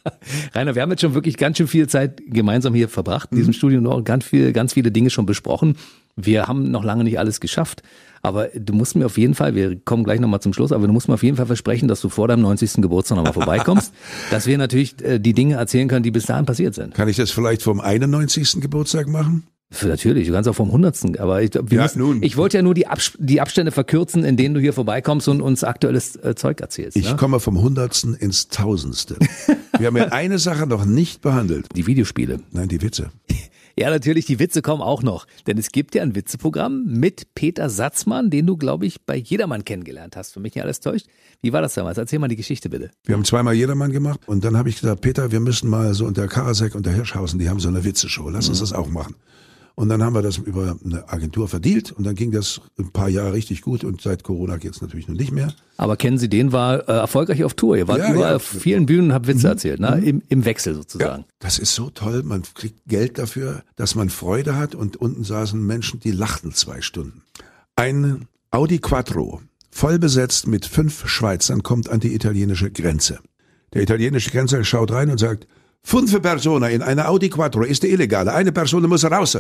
[laughs] Rainer, wir haben jetzt schon wirklich ganz schön viel Zeit gemeinsam hier verbracht in diesem Studio noch ganz viel, ganz viele Dinge schon besprochen. Wir haben noch lange nicht alles geschafft. Aber du musst mir auf jeden Fall, wir kommen gleich nochmal zum Schluss, aber du musst mir auf jeden Fall versprechen, dass du vor deinem 90. Geburtstag nochmal vorbeikommst, [laughs] dass wir natürlich äh, die Dinge erzählen können, die bis dahin passiert sind. Kann ich das vielleicht vom 91. Geburtstag machen? Natürlich, du kannst auch vom 100. Aber ich, wir Ja, müssen, nun. ich wollte ja nur die, Abs die Abstände verkürzen, in denen du hier vorbeikommst und uns aktuelles äh, Zeug erzählst. Ich ne? komme vom Hundertsten ins Tausendste. Wir haben ja [laughs] eine Sache noch nicht behandelt. Die Videospiele. Nein, die Witze. Ja, natürlich, die Witze kommen auch noch. Denn es gibt ja ein Witzeprogramm mit Peter Satzmann, den du, glaube ich, bei Jedermann kennengelernt hast. Für mich nicht alles täuscht. Wie war das damals? Erzähl mal die Geschichte bitte. Wir haben zweimal Jedermann gemacht und dann habe ich gesagt, Peter, wir müssen mal so unter Karasek und der Hirschhausen, die haben so eine Witzeshow, lass uns das auch machen. Und dann haben wir das über eine Agentur verdealt und dann ging das ein paar Jahre richtig gut und seit Corona geht's natürlich noch nicht mehr. Aber kennen Sie den, war äh, erfolgreich auf Tour. Ihr wart Ja, überall ja. auf vielen Bühnen und habt Witze erzählt, ne? Im, Im Wechsel sozusagen. Das ist so toll, man kriegt Geld dafür, dass man Freude hat und unten saßen Menschen, die lachten zwei Stunden. Ein Audi Quattro, voll besetzt mit fünf Schweizern, kommt an die italienische Grenze. Der italienische Grenzer schaut rein und sagt, fünf Personen in einer Audi Quattro ist illegale, eine Person muss raus.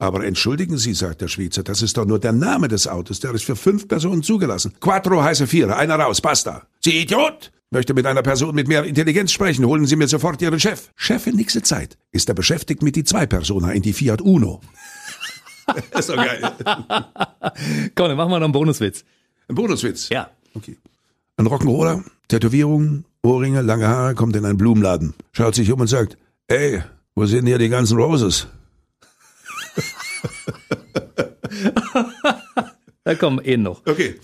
Aber entschuldigen Sie, sagt der Schweizer, das ist doch nur der Name des Autos, der ist für fünf Personen zugelassen. Quattro heiße Vierer, einer raus, basta. Sie Idiot! Möchte mit einer Person mit mehr Intelligenz sprechen, holen Sie mir sofort Ihren Chef. Chef in nächste Zeit ist er beschäftigt mit die zwei Personen in die Fiat Uno. [laughs] ist doch geil. Komm, dann machen wir noch einen Bonuswitz. Ein Bonuswitz. Ja. Okay. Ein Rock'n'Roller, Tätowierungen, Ohrringe, lange Haare, kommt in einen Blumenladen, schaut sich um und sagt, ey, wo sind hier die ganzen Roses? [laughs] Da kommen eh noch. Okay.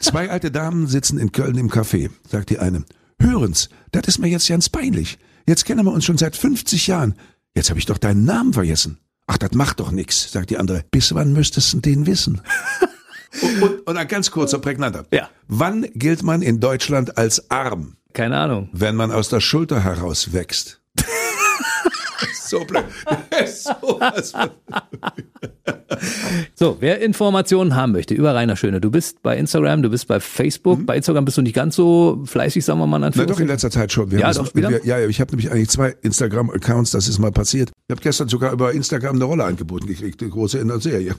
Zwei alte Damen sitzen in Köln im Café, sagt die eine. Hören's, das ist mir jetzt ganz peinlich. Jetzt kennen wir uns schon seit 50 Jahren. Jetzt habe ich doch deinen Namen vergessen. Ach, das macht doch nix, sagt die andere. Bis wann müsstest du den wissen? und, [laughs] und, und ein ganz kurzer, prägnanter. Ja. Wann gilt man in Deutschland als arm? Keine Ahnung. Wenn man aus der Schulter heraus wächst. So blöd. [laughs] so. So, wer Informationen haben möchte über Rainer Schöne, du bist bei Instagram, du bist bei Facebook. Bei Instagram bist du nicht ganz so fleißig, sagen wir mal. Na doch, in letzter Zeit schon. Wir Ja, doch, wieder? wir, ja, ja, ich habe nämlich eigentlich zwei Instagram-Accounts, das ist mal passiert. Ich habe gestern sogar über Instagram eine Rolle angeboten gekriegt, eine große in der Serie.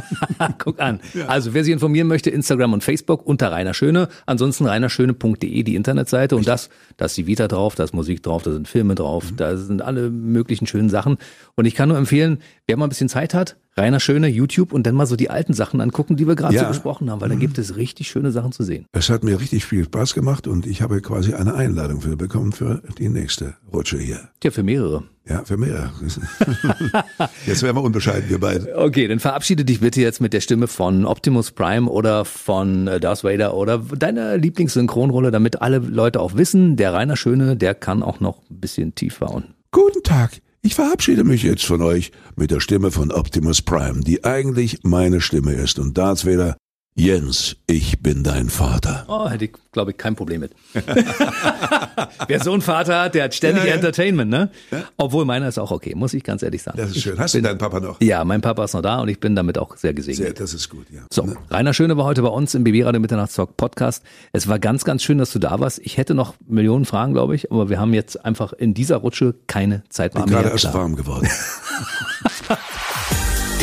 [laughs] Guck an. Also, wer sich informieren möchte, Instagram und Facebook unter Rainer Schöne. Ansonsten reinerschöne.de, die Internetseite. Und das, da ist die Vita drauf, da ist Musik drauf, da sind Filme drauf, Mhm. da sind alle möglichen schönen Sachen. Und ich kann nur empfehlen, wer mal ein bisschen Zeit hat, Rainer Schöne, YouTube und dann mal so die alten Sachen angucken, die wir gerade Ja. so besprochen haben, weil da gibt es richtig schöne Sachen zu sehen. Es hat mir richtig viel Spaß gemacht und ich habe quasi eine Einladung für bekommen für die nächste Rutsche hier. Tja, für mehrere. Ja, für mehr. [laughs] Jetzt wären wir unbescheiden, wir beide. Okay, dann verabschiede dich bitte jetzt mit der Stimme von Optimus Prime oder von äh, Darth Vader oder deiner Lieblingssynchronrolle, damit alle Leute auch wissen, der Rainer Schöne, der kann auch noch ein bisschen tiefer und Guten Tag. Ich verabschiede mich jetzt von euch mit der Stimme von Optimus Prime, die eigentlich meine Stimme ist. Und Darth Vader, Jens, ich bin dein Vater. Oh, hätte ich, glaube ich, kein Problem mit. [laughs] Wer so einen Vater hat, der hat ständig Ja, ja. Entertainment, ne? Obwohl meiner ist auch okay, muss ich ganz ehrlich sagen. Das ist schön. Hast du deinen Papa noch? Ja, mein Papa ist noch da und ich bin damit auch sehr gesegnet. Sehr, das ist gut, ja. So, Rainer Schöne war heute bei uns im BB Radio Mitternachtstalk Podcast. Es war ganz, ganz schön, dass du da warst. Ich hätte noch Millionen Fragen, glaube ich, aber wir haben jetzt einfach in dieser Rutsche keine Zeit mehr. Bin gerade erst warm geworden. [laughs]